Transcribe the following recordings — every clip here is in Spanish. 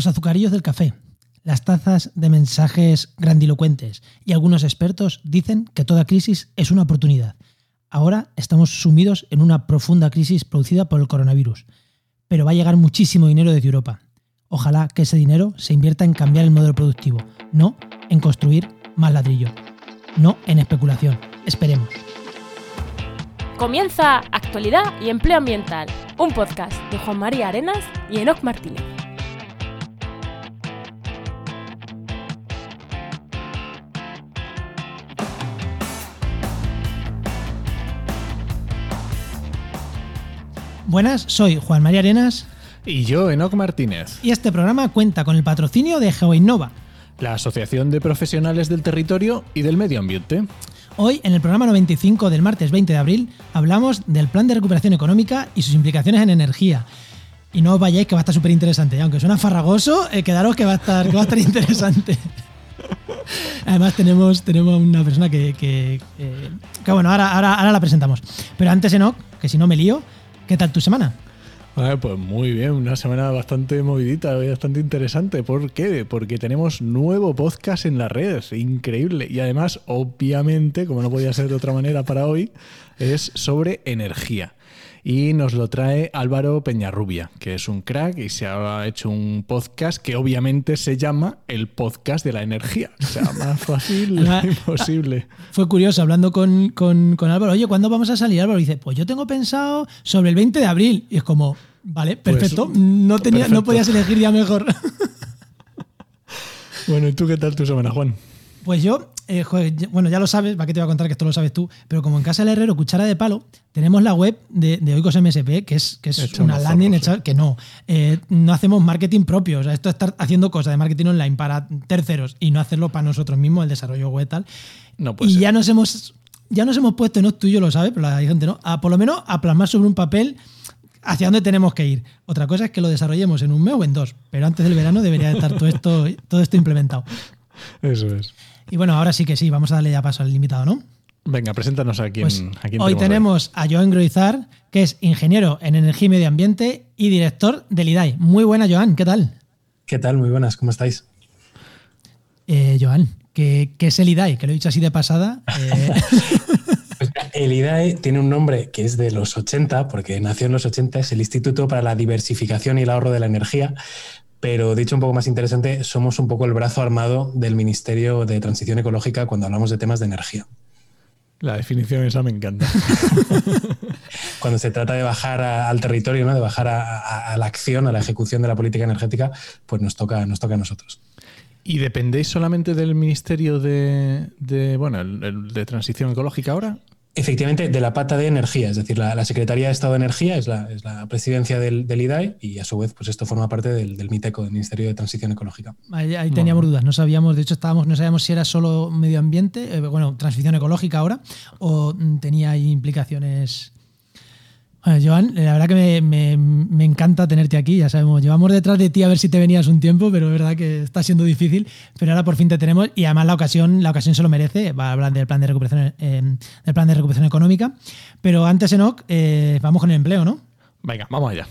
los azucarillos del café, las tazas de mensajes grandilocuentes y algunos expertos dicen que toda crisis es una oportunidad. Ahora estamos sumidos en una profunda crisis producida por el coronavirus, pero va a llegar muchísimo dinero desde Europa. Ojalá que ese dinero se invierta en cambiar el modelo productivo, no en construir más ladrillo, no en especulación. Esperemos. Comienza Actualidad y Empleo Ambiental, un podcast de Juan María Arenas y Enoc Martínez. Buenas, soy Juan María Arenas. Y yo, Enoc Martínez. Y este programa cuenta con el patrocinio de GeoInnova, la Asociación de Profesionales del Territorio y del Medio Ambiente. Hoy, en el programa 95 del martes 20 de abril, hablamos del plan de recuperación económica y sus implicaciones en energía. Y no os vayáis que va a estar súper interesante. Aunque suena farragoso, eh, quedaros que va a estar, que va a estar interesante. Además tenemos, tenemos una persona que, que, eh, que bueno, ahora, ahora, ahora la presentamos. Pero antes, Enoch, que si no me lío, ¿qué tal tu semana? pues muy bien, una semana bastante movidita, bastante interesante. ¿Por qué? Porque tenemos nuevo podcast en las redes, increíble. Y además, obviamente, como no podía ser de otra manera para hoy, es sobre energía. Y nos lo trae Álvaro Peñarrubia, que es un crack y se ha hecho un podcast que obviamente se llama el podcast de la energía. O sea, más fácil imposible. Fue curioso hablando con, con, con Álvaro, oye, ¿cuándo vamos a salir? Álvaro dice, pues yo tengo pensado sobre el 20 de abril. Y es como, Vale, pues, perfecto. no, tenía, no podías elegir ya mejor. bueno, ¿y tú qué tal tu semana, Juan? Pues yo, eh, bueno, ya lo sabes, ¿para qué te voy a contar que esto lo sabes tú? Pero como en Casa del Herrero, Cuchara de Palo, tenemos la web de, de Oikos MSP, que es, que es una landing hecha, que no, eh, no hacemos marketing propio. O sea, esto es estar haciendo cosas de marketing online para terceros y no hacerlo para nosotros mismos, el desarrollo web tal. No y ya nos hemos ya nos hemos puesto, no tú y yo lo sabes, pero la gente no, a, por lo menos a plasmar sobre un papel hacia dónde tenemos que ir. Otra cosa es que lo desarrollemos en un mes o en dos, pero antes del verano debería estar todo esto, todo esto implementado. Eso es. Y bueno, ahora sí que sí, vamos a darle ya paso al limitado, ¿no? Venga, preséntanos a quién, pues Hoy tenemos a Joan Groizar, que es ingeniero en energía y medio ambiente y director del IDAI. Muy buena, Joan, ¿qué tal? ¿Qué tal? Muy buenas, ¿cómo estáis? Eh, Joan, ¿qué, es el IDAI? Que lo he dicho así de pasada. Eh. El IDAE tiene un nombre que es de los 80, porque nació en los 80, es el Instituto para la Diversificación y el Ahorro de la Energía, pero dicho un poco más interesante, somos un poco el brazo armado del Ministerio de Transición Ecológica cuando hablamos de temas de energía. La definición esa me encanta. Cuando se trata de bajar al territorio, ¿no? de bajar a, la acción, a la ejecución de la política energética, pues nos toca, nos toca a nosotros. ¿Y dependéis solamente del Ministerio de, bueno, de Transición Ecológica ahora? Efectivamente, de la pata de energía, es decir, la, Secretaría de Estado de Energía es la, presidencia del, IDAE y a su vez, pues esto forma parte del, MITECO, del Ministerio de Transición Ecológica. Ahí, teníamos dudas, no sabíamos, de hecho estábamos, no sabíamos si era solo medio ambiente, eh, bueno, transición ecológica ahora, o tenía implicaciones Joan, la verdad que me, encanta tenerte aquí, ya sabemos, llevamos detrás de ti a ver si te venías un tiempo, pero es verdad que está siendo difícil, pero ahora por fin te tenemos y además la ocasión, la ocasión se lo merece, va a hablar del plan de recuperación, eh, del plan de recuperación económica, pero antes, Enoch, eh, vamos con el empleo, ¿no? Venga, vamos allá.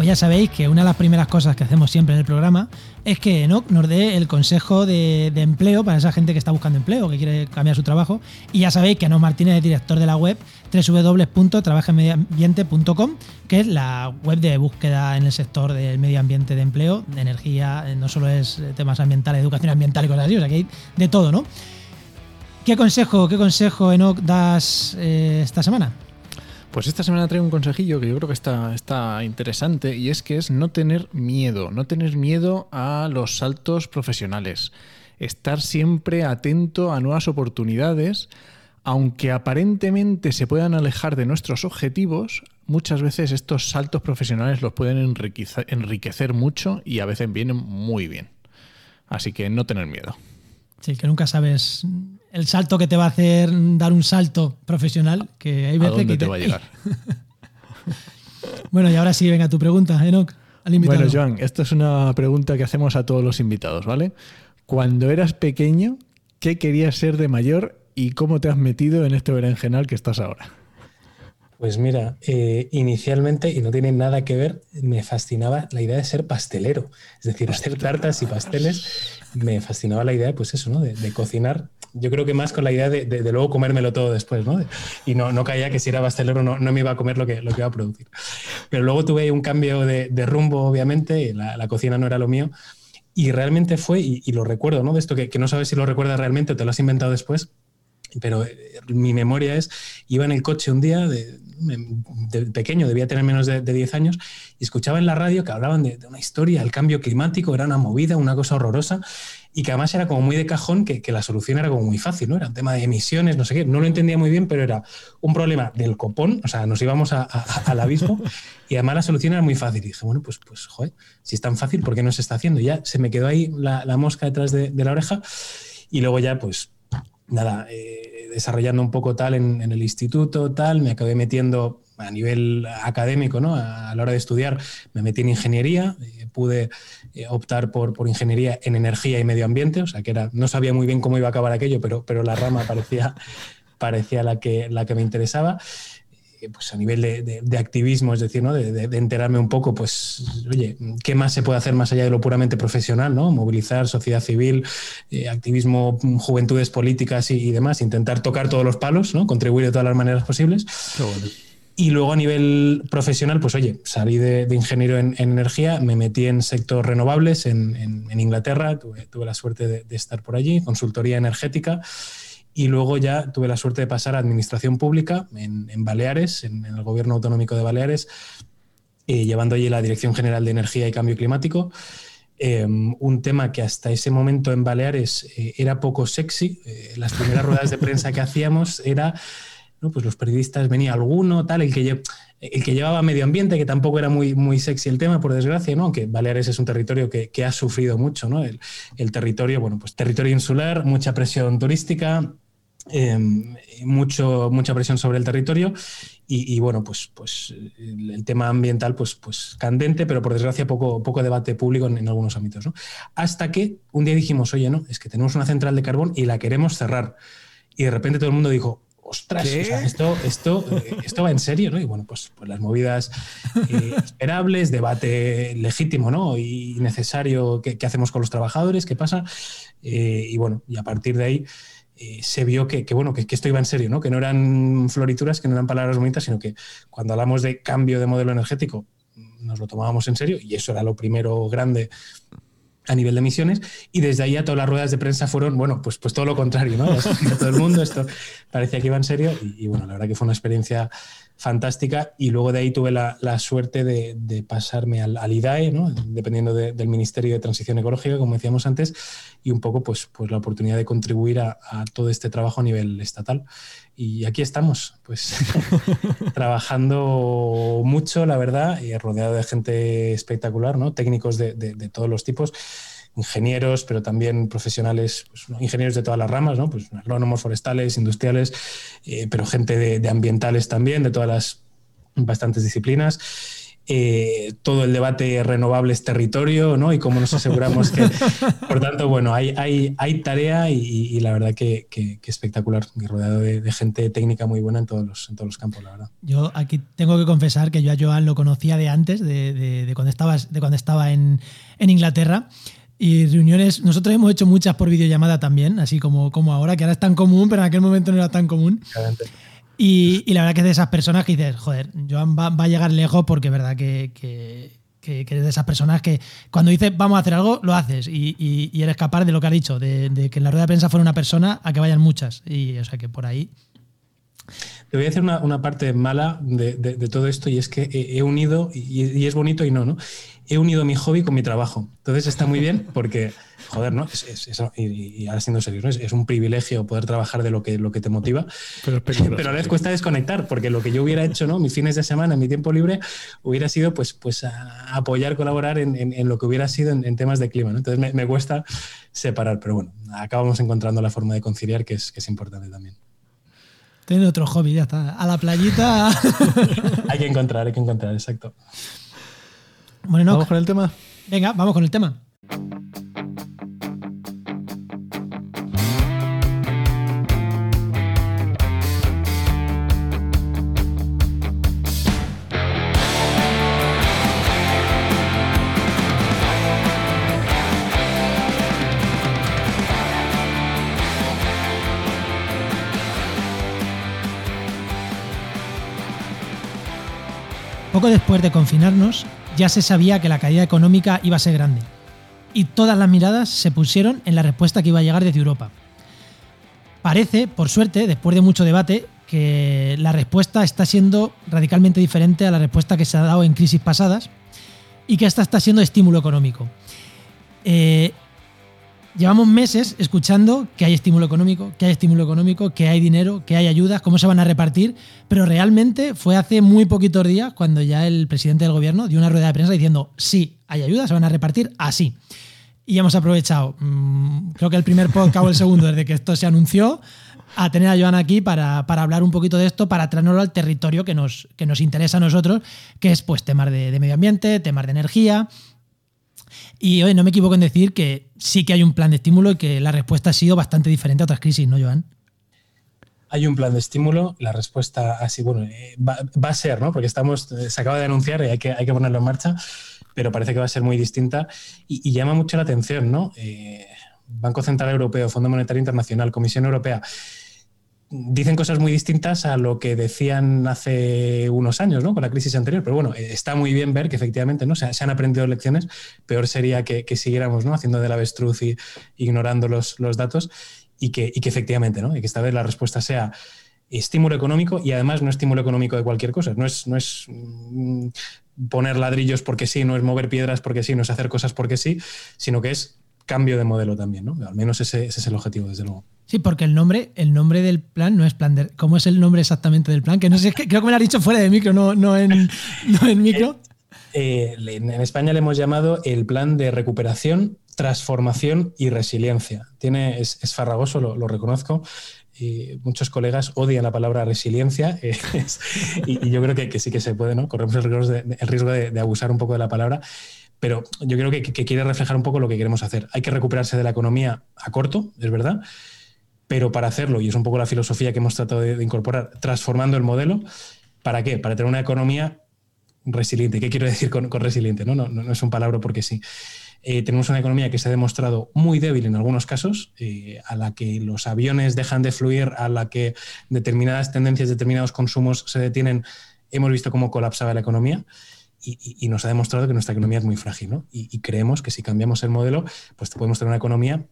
Pues ya sabéis que una de las primeras cosas que hacemos siempre en el programa es que Enoch nos dé el consejo de, empleo para esa gente que está buscando empleo, que quiere cambiar su trabajo. Y ya sabéis que Enoch Martínez es director de la web www.trabajemedioambiente.com, que es la web de búsqueda en el sector del medio ambiente de empleo, de energía, no solo es temas ambientales, educación ambiental y cosas así, o sea que hay de todo, ¿no? ¿Qué consejo, qué consejo Enoch das eh, esta semana? Pues esta semana traigo un consejillo que yo creo que está, está interesante y es que es no tener miedo, no tener miedo a los saltos profesionales, estar siempre atento a nuevas oportunidades, aunque aparentemente se puedan alejar de nuestros objetivos, muchas veces estos saltos profesionales los pueden enriquecer, enriquecer mucho y a veces vienen muy bien. Así que no tener miedo. Sí, que nunca sabes el salto que te va a hacer dar un salto profesional, que hay veces ¿A dónde que te, va a llegar. Bueno, y ahora sí, venga tu pregunta, Enoch. Bueno, Joan, esto es una pregunta que hacemos a todos los invitados, ¿vale? Cuando eras pequeño, ¿qué querías ser de mayor y cómo te has metido en este berenjenal que estás ahora? Pues mira, eh, inicialmente, y no tiene nada que ver, me fascinaba la idea de ser pastelero. Es decir, hacer tartas y pasteles. Me fascinaba la idea, pues eso, ¿no? De, cocinar. Yo creo que más con la idea de, luego comérmelo todo después, ¿no? y no, no caía que si era pastelero no, no me iba a comer lo que, lo que iba a producir. Pero luego tuve un cambio de, rumbo, obviamente, la, la, cocina no era lo mío. Y realmente fue, y, lo recuerdo, ¿no? De esto que, que no sabes si lo recuerdas realmente o te lo has inventado después, pero eh, mi memoria es, iba en el coche un día, de, pequeño, debía tener menos de, 10 años, y escuchaba en la radio que hablaban de, una historia, el cambio climático, era una movida, una cosa horrorosa, y que además era como muy de cajón, que, la solución era como muy fácil, ¿no? Era un tema de emisiones, no sé qué, no lo entendía muy bien, pero era un problema del copón, o sea, nos íbamos al abismo, y además la solución era muy fácil. Y dije, bueno, pues, pues, joder, si es tan fácil, ¿por qué no se está haciendo? Y ya se me quedó ahí la, mosca detrás de, la oreja, y luego ya, pues, nada, eh, desarrollando un poco tal en, el instituto, tal, me acabé metiendo a nivel académico, ¿no? A, la hora de estudiar, me metí en ingeniería, eh, pude eh, optar por, por, ingeniería en energía y medio ambiente, o sea que era, no sabía muy bien cómo iba a acabar aquello, pero, pero la rama parecía, parecía la, que, la que me interesaba pues a nivel de, activismo, es decir, ¿no? de, enterarme un poco, pues, oye, ¿qué más se puede hacer más allá de lo puramente profesional? ¿no? Movilizar sociedad civil, eh, activismo, juventudes políticas y, demás, intentar tocar todos los palos, ¿no? contribuir de todas las maneras posibles. Y luego a nivel profesional, pues oye, salí de, ingeniero en, energía, me metí en sector renovables en, Inglaterra, tuve, tuve, la suerte de, estar por allí, consultoría energética y luego ya tuve la suerte de pasar a administración pública en, Baleares, en, el gobierno autonómico de Baleares, eh, llevando allí la Dirección General de Energía y Cambio Climático. Em, un tema que hasta ese momento en Baleares eh, era poco sexy. Eh, las primeras ruedas de prensa que hacíamos era, pues los periodistas venía alguno, tal, el que, el que llevaba medio ambiente, que tampoco era muy, muy sexy el tema, por desgracia, ¿no? aunque Baleares es un territorio que, que ha sufrido mucho, ¿no? el, el, territorio, bueno, pues territorio insular, mucha presión turística, Em, mucho, mucha presión sobre el territorio y, bueno, pues, pues el, tema ambiental pues, pues candente, pero por desgracia poco, poco debate público en, algunos ámbitos. ¿no? Hasta que un día dijimos, oye, no, es que tenemos una central de carbón y la queremos cerrar. Y de repente todo el mundo dijo, ostras, esto, esto, eh, esto va en serio, ¿no? Y bueno, pues, pues las movidas eh, esperables, debate legítimo, ¿no? Y necesario, ¿qué, hacemos con los trabajadores? ¿Qué pasa? Eh, y bueno, y a partir de ahí eh, se vio que, bueno, que, esto iba en serio, ¿no? que no eran florituras, que no eran palabras bonitas, sino que cuando hablamos de cambio de modelo energético nos lo tomábamos en serio y eso era lo primero grande a nivel de emisiones y desde ahí a todas las ruedas de prensa fueron, bueno, pues, pues todo lo contrario, ¿no? todo el mundo, esto parecía que iba en serio y, y bueno, la verdad que fue una experiencia fantástica y luego de ahí tuve la, suerte de, pasarme al, IDAE, dependiendo del Ministerio de Transición Ecológica, como decíamos antes, y un poco pues, pues la oportunidad de contribuir a, todo este trabajo a nivel estatal. Y aquí estamos, pues trabajando mucho, la verdad, y rodeado de gente espectacular, ¿no? técnicos de, de todos los tipos ingenieros, pero también profesionales, pues, ingenieros de todas las ramas, ¿no? pues, agrónomos forestales, industriales, eh, pero gente de, ambientales también, de todas las bastantes disciplinas. Eh, todo el debate renovables territorio, ¿no? Y cómo nos aseguramos que, por tanto, bueno, hay, hay, hay tarea y, la verdad que, que, espectacular, y rodeado de, gente técnica muy buena en todos, los, en todos los campos, la verdad. Yo aquí tengo que confesar que yo a Joan lo conocía de antes, de, de cuando, estabas, de cuando estaba en, en Inglaterra. Y reuniones, nosotros hemos hecho muchas por videollamada también, así como, como ahora, que ahora es tan común, pero en aquel momento no era tan común. Y, y, la verdad que es de esas personas que dices, joder, Joan va, va a llegar lejos porque es verdad que, que, que, eres de esas personas que cuando dices vamos a hacer algo, lo haces. Y, y, eres capaz de lo que ha dicho, de, de, que en la rueda de prensa fuera una persona a que vayan muchas. Y o sea que por ahí. Te voy a decir una, una parte mala de, de, todo esto y es que he, unido, y, y, es bonito y no, ¿no? He unido mi hobby con mi trabajo. Entonces está muy bien porque, joder, ¿no? y, ahora siendo serio, es, un privilegio poder trabajar de lo que, lo que te motiva. Pero, pero a la vez cuesta desconectar, porque lo que yo hubiera hecho, ¿no? Mis fines de semana, mi tiempo libre, hubiera sido pues, pues apoyar, colaborar en, lo que hubiera sido en, temas de clima. Entonces me, cuesta separar, pero bueno, acabamos encontrando la forma de conciliar que es, que es importante también. Tiene otro hobby, ya está. A la playita. hay que encontrar, hay que encontrar, exacto. Bueno, ¿Vamos con el tema? Venga, vamos con el tema. Poco después de confinarnos, ya se sabía que la caída económica iba a ser grande. Y todas las miradas se pusieron en la respuesta que iba a llegar desde Europa. Parece, por suerte, después de mucho debate, que la respuesta está siendo radicalmente diferente a la respuesta que se ha dado en crisis pasadas y que esta está siendo estímulo económico. Eh, Llevamos meses escuchando que hay estímulo económico, que hay estímulo económico, que hay dinero, que hay ayudas, cómo se van a repartir, pero realmente fue hace muy poquitos días cuando ya el presidente del gobierno dio una rueda de prensa diciendo, sí, hay ayudas, se van a repartir así. Y hemos aprovechado, mm, creo que el primer podcast o el segundo desde que esto se anunció, a tener a Joan aquí para, hablar un poquito de esto, para traernoslo al territorio que nos, que nos interesa a nosotros, que es pues temas de medio ambiente, temas de energía, y hoy no me equivoco en decir que sí que hay un plan de estímulo y que la respuesta ha sido bastante diferente a otras crisis, ¿no, Joan? Hay un plan de estímulo, la respuesta así, bueno, eh, va, a ser, ¿no? Porque estamos, eh, se acaba de anunciar y hay que, hay que ponerlo en marcha, pero parece que va a ser muy distinta y, llama mucho la atención, ¿no? Eh, Banco Central Europeo, Fondo Monetario Internacional, Comisión Europea dicen cosas muy distintas a lo que decían hace unos años, ¿no? Con la crisis anterior. Pero bueno, está muy bien ver que efectivamente ¿no? se, han aprendido lecciones. Peor sería que, siguiéramos ¿no? haciendo del avestruz y ignorando los, datos y que, y que efectivamente, ¿no? Y que esta vez la respuesta sea estímulo económico y además no estímulo económico de cualquier cosa. No es, no es mm, poner ladrillos porque sí, no es mover piedras porque sí, no es hacer cosas porque sí, sino que es cambio de modelo también, ¿no? Al menos ese, es el objetivo, desde luego. Sí, porque el nombre, el nombre del plan no es plan de. ¿Cómo es el nombre exactamente del plan? Que no sé, creo que me lo has dicho fuera de micro, no, no, en, micro. Eh, eh, en España le hemos llamado el plan de recuperación, transformación y resiliencia. Tiene, es, farragoso, lo, reconozco. Y muchos colegas odian la palabra resiliencia eh, y, yo creo que, sí que se puede, ¿no? Corremos el riesgo, de, el riesgo de, abusar un poco de la palabra pero yo creo que, quiere reflejar un poco lo que queremos hacer. Hay que recuperarse de la economía a corto, es verdad, pero para hacerlo, y es un poco la filosofía que hemos tratado de, incorporar, transformando el modelo, ¿para qué? Para tener una economía resiliente. ¿Qué quiero decir con, resiliente? ¿no? No, no, es un palabra porque sí. Eh, tenemos una economía que se ha demostrado muy débil en algunos casos, eh, a la que los aviones dejan de fluir, a la que determinadas tendencias, determinados consumos se detienen. Hemos visto cómo colapsaba la economía y, nos ha demostrado que nuestra economía es muy frágil, ¿no? Y, creemos que si cambiamos el modelo, pues podemos tener una economía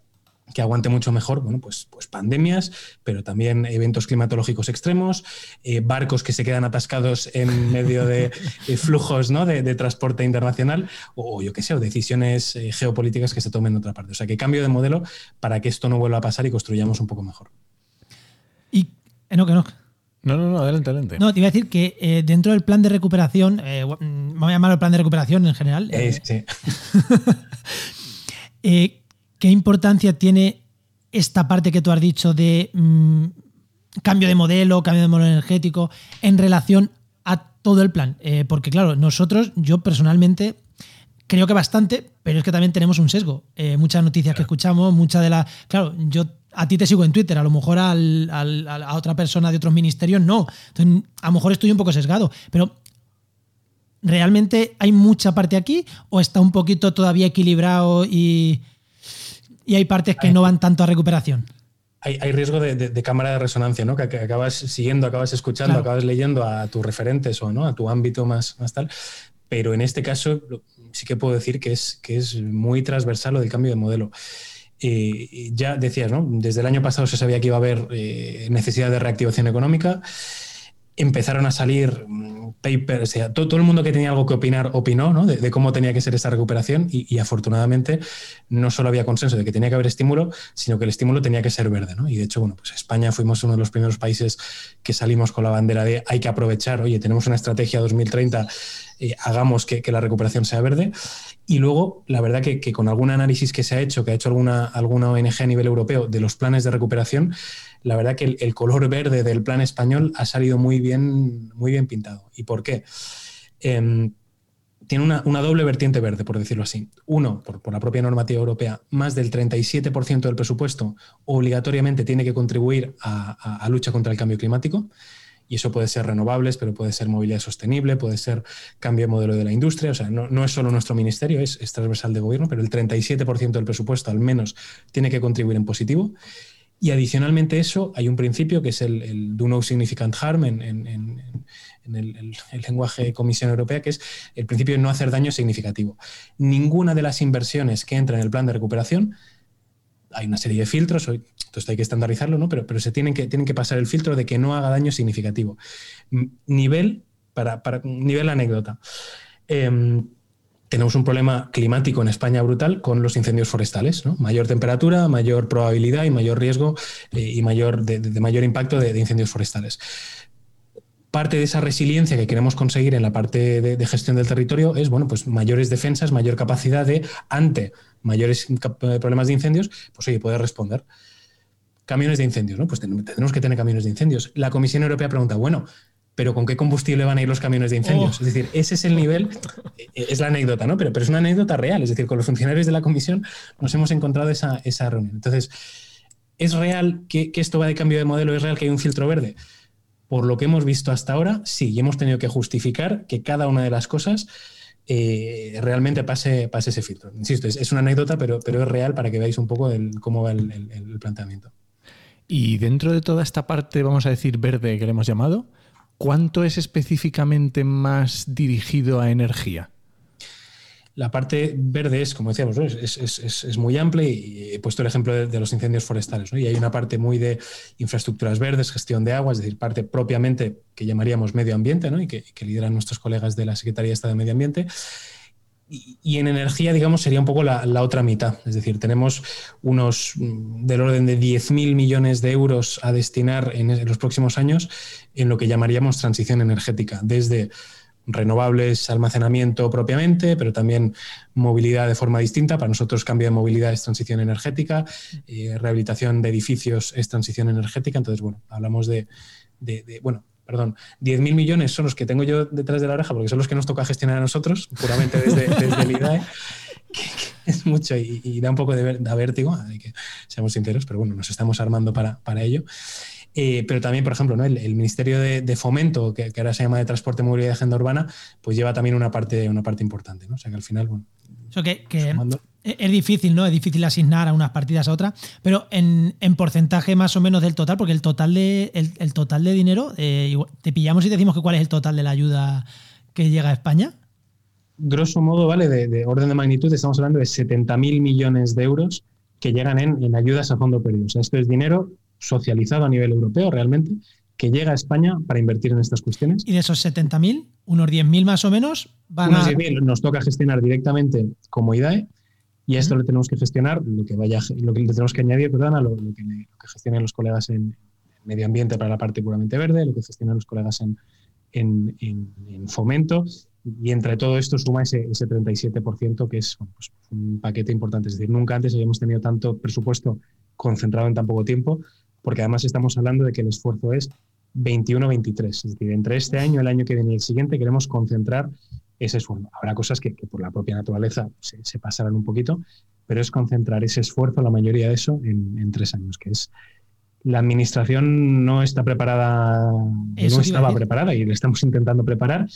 que aguante mucho mejor, bueno, pues, pues pandemias, pero también eventos climatológicos extremos, eh, barcos que se quedan atascados en medio de, flujos ¿no? de, transporte internacional, o, yo qué sé, o decisiones eh, geopolíticas que se tomen en otra parte. O sea, que cambio de modelo para que esto no vuelva a pasar y construyamos un poco mejor. Y, no, que no. No, no, adelante, adelante. No, te iba a decir que eh, dentro del plan de recuperación, eh, mm, me voy a llamar el plan de recuperación en general. Eh, sí. ¿Qué importancia tiene esta parte que tú has dicho de mm, cambio de modelo, cambio de modelo energético en relación a todo el plan? porque claro, nosotros, yo personalmente creo que bastante, pero es que también tenemos un sesgo. muchas noticias que escuchamos, muchas de las... Claro, yo a ti te sigo en Twitter, a lo mejor a otra persona de otros ministerios no. Entonces, a lo mejor estoy un poco sesgado, pero ¿realmente hay mucha parte aquí o está un poquito todavía equilibrado y, hay partes que no van tanto a recuperación? Hay, riesgo de, cámara de resonancia, ¿no? Que, acabas siguiendo, acabas escuchando, acabas leyendo a tus referentes o ¿no? a tu ámbito más, más tal. Pero en este caso sí que puedo decir que es, que es muy transversal lo del cambio de modelo. Eh, ya decías, ¿no? Desde el año pasado se sabía que iba a haber eh, necesidad de reactivación económica. Empezaron a salir mm, papers, o sea, todo, el mundo que tenía algo que opinar opinó ¿no? de, cómo tenía que ser esa recuperación y, afortunadamente no solo había consenso de que tenía que haber estímulo, sino que el estímulo tenía que ser verde. Y de hecho, bueno, pues España fuimos uno de los primeros países que salimos con la bandera de hay que aprovechar, oye, tenemos una estrategia 2030 eh, hagamos que, la recuperación sea verde. Y luego, la verdad que, con algún análisis que se ha hecho, que ha hecho alguna, alguna ONG a nivel europeo de los planes de recuperación, la verdad que el, color verde del plan español ha salido muy bien, muy bien pintado. ¿Y por qué? Em, tiene una, doble vertiente verde, por decirlo así. Uno, por, la propia normativa europea, más del 37% del presupuesto obligatoriamente tiene que contribuir a, lucha contra el cambio climático. Y eso puede ser renovables, pero puede ser movilidad sostenible, puede ser cambio de modelo de la industria. O sea, no, es solo nuestro ministerio, es, es transversal de gobierno, pero el 37% del presupuesto al menos tiene que contribuir en positivo. Y adicionalmente a eso, hay un principio que es el, do no significant harm en, el, lenguaje de Comisión Europea, que es el principio de no hacer daño significativo. Ninguna de las inversiones que entran en el plan de recuperación, hay una serie de filtros, entonces hay que estandarizarlo, ¿no? pero, pero se tienen que, tienen que pasar el filtro de que no haga daño significativo. Nivel, para, para nivel anécdota. Em, tenemos un problema climático en España brutal con los incendios forestales. Mayor temperatura, mayor probabilidad y mayor riesgo eh, y mayor, de, mayor impacto de, incendios forestales. Parte de esa resiliencia que queremos conseguir en la parte de, gestión del territorio es bueno, pues mayores defensas, mayor capacidad de, ante mayores problemas de incendios, pues oye, poder responder. Camiones de incendios, ¿no? Pues tenemos que tener camiones de incendios. La Comisión Europea pregunta, bueno, pero ¿con qué combustible van a ir los camiones de incendios? Oh. Es decir, ese es el nivel, eh, es la anécdota, ¿no? Pero, pero es una anécdota real, es decir, con los funcionarios de la comisión nos hemos encontrado esa, esa reunión. Entonces, ¿es real que, esto va de cambio de modelo? ¿Es real que hay un filtro verde? Por lo que hemos visto hasta ahora, sí, y hemos tenido que justificar que cada una de las cosas eh, realmente pase, pase ese filtro. Insisto, es, una anécdota, pero, pero es real para que veáis un poco cómo va el, el planteamiento. Y dentro de toda esta parte, vamos a decir, verde que le hemos llamado, ¿Cuánto es específicamente más dirigido a energía? La parte verde es, como decíamos, es, muy amplia y he puesto el ejemplo de, los incendios forestales. Y hay una parte muy de infraestructuras verdes, gestión de agua, es decir, parte propiamente que llamaríamos medio ambiente y que, que lideran nuestros colegas de la Secretaría de Estado de Medio Ambiente y, en energía, digamos, sería un poco la, otra mitad. Es decir, tenemos unos mm, del orden de 10.000 millones de euros a destinar en, los próximos años en lo que llamaríamos transición energética, desde renovables, almacenamiento propiamente, pero también movilidad de forma distinta. Para nosotros cambio de movilidad es transición energética, eh, rehabilitación de edificios es transición energética. Entonces, bueno, hablamos de, de bueno, perdón, 10.000 millones son los que tengo yo detrás de la oreja, porque son los que nos toca gestionar a nosotros, puramente desde, el IDAE, que, es mucho y, da un poco de, vértigo, hay que seamos sinceros, pero bueno, nos estamos armando para, ello. Eh, pero también, por ejemplo, ¿no? el, Ministerio de, Fomento, que, ahora se llama de Transporte, Movilidad y Agenda Urbana, pues lleva también una parte, una parte importante. ¿no? O sea que al final, bueno. Eso que, e-, es difícil, ¿no? Es difícil asignar a unas partidas a otras, pero en, porcentaje más o menos del total, porque el total de, el, total de dinero, eh, te pillamos y decimos que cuál es el total de la ayuda que llega a España. Grosso modo, ¿vale? De, orden de magnitud, estamos hablando de 70.000 millones de euros que llegan en, ayudas a fondo perdido. O sea, esto es dinero socializado a nivel europeo realmente, que llega a España para invertir en estas cuestiones. Y de esos 70.000, unos 10.000 más o menos van unos a... 10.000 nos toca gestionar directamente como IDAE y a esto le tenemos que gestionar lo que vaya, lo que le tenemos que añadir, perdón, a lo, que, gestionen los colegas en medio ambiente para la parte puramente verde, lo que gestionan los colegas en, en, fomento. Y entre todo esto suma ese, ese 37% que es pues un paquete importante. Es decir, nunca antes habíamos tenido tanto presupuesto concentrado en tan poco tiempo, porque además estamos hablando de que el esfuerzo es 21-23. Es decir, entre este año, el año que viene y el siguiente, queremos concentrar ese esfuerzo. Habrá cosas que, por la propia naturaleza se, pasarán un poquito, pero es concentrar ese esfuerzo, la mayoría de eso, en, tres años, que es la administración no está preparada, no estaba preparada y le estamos intentando preparar.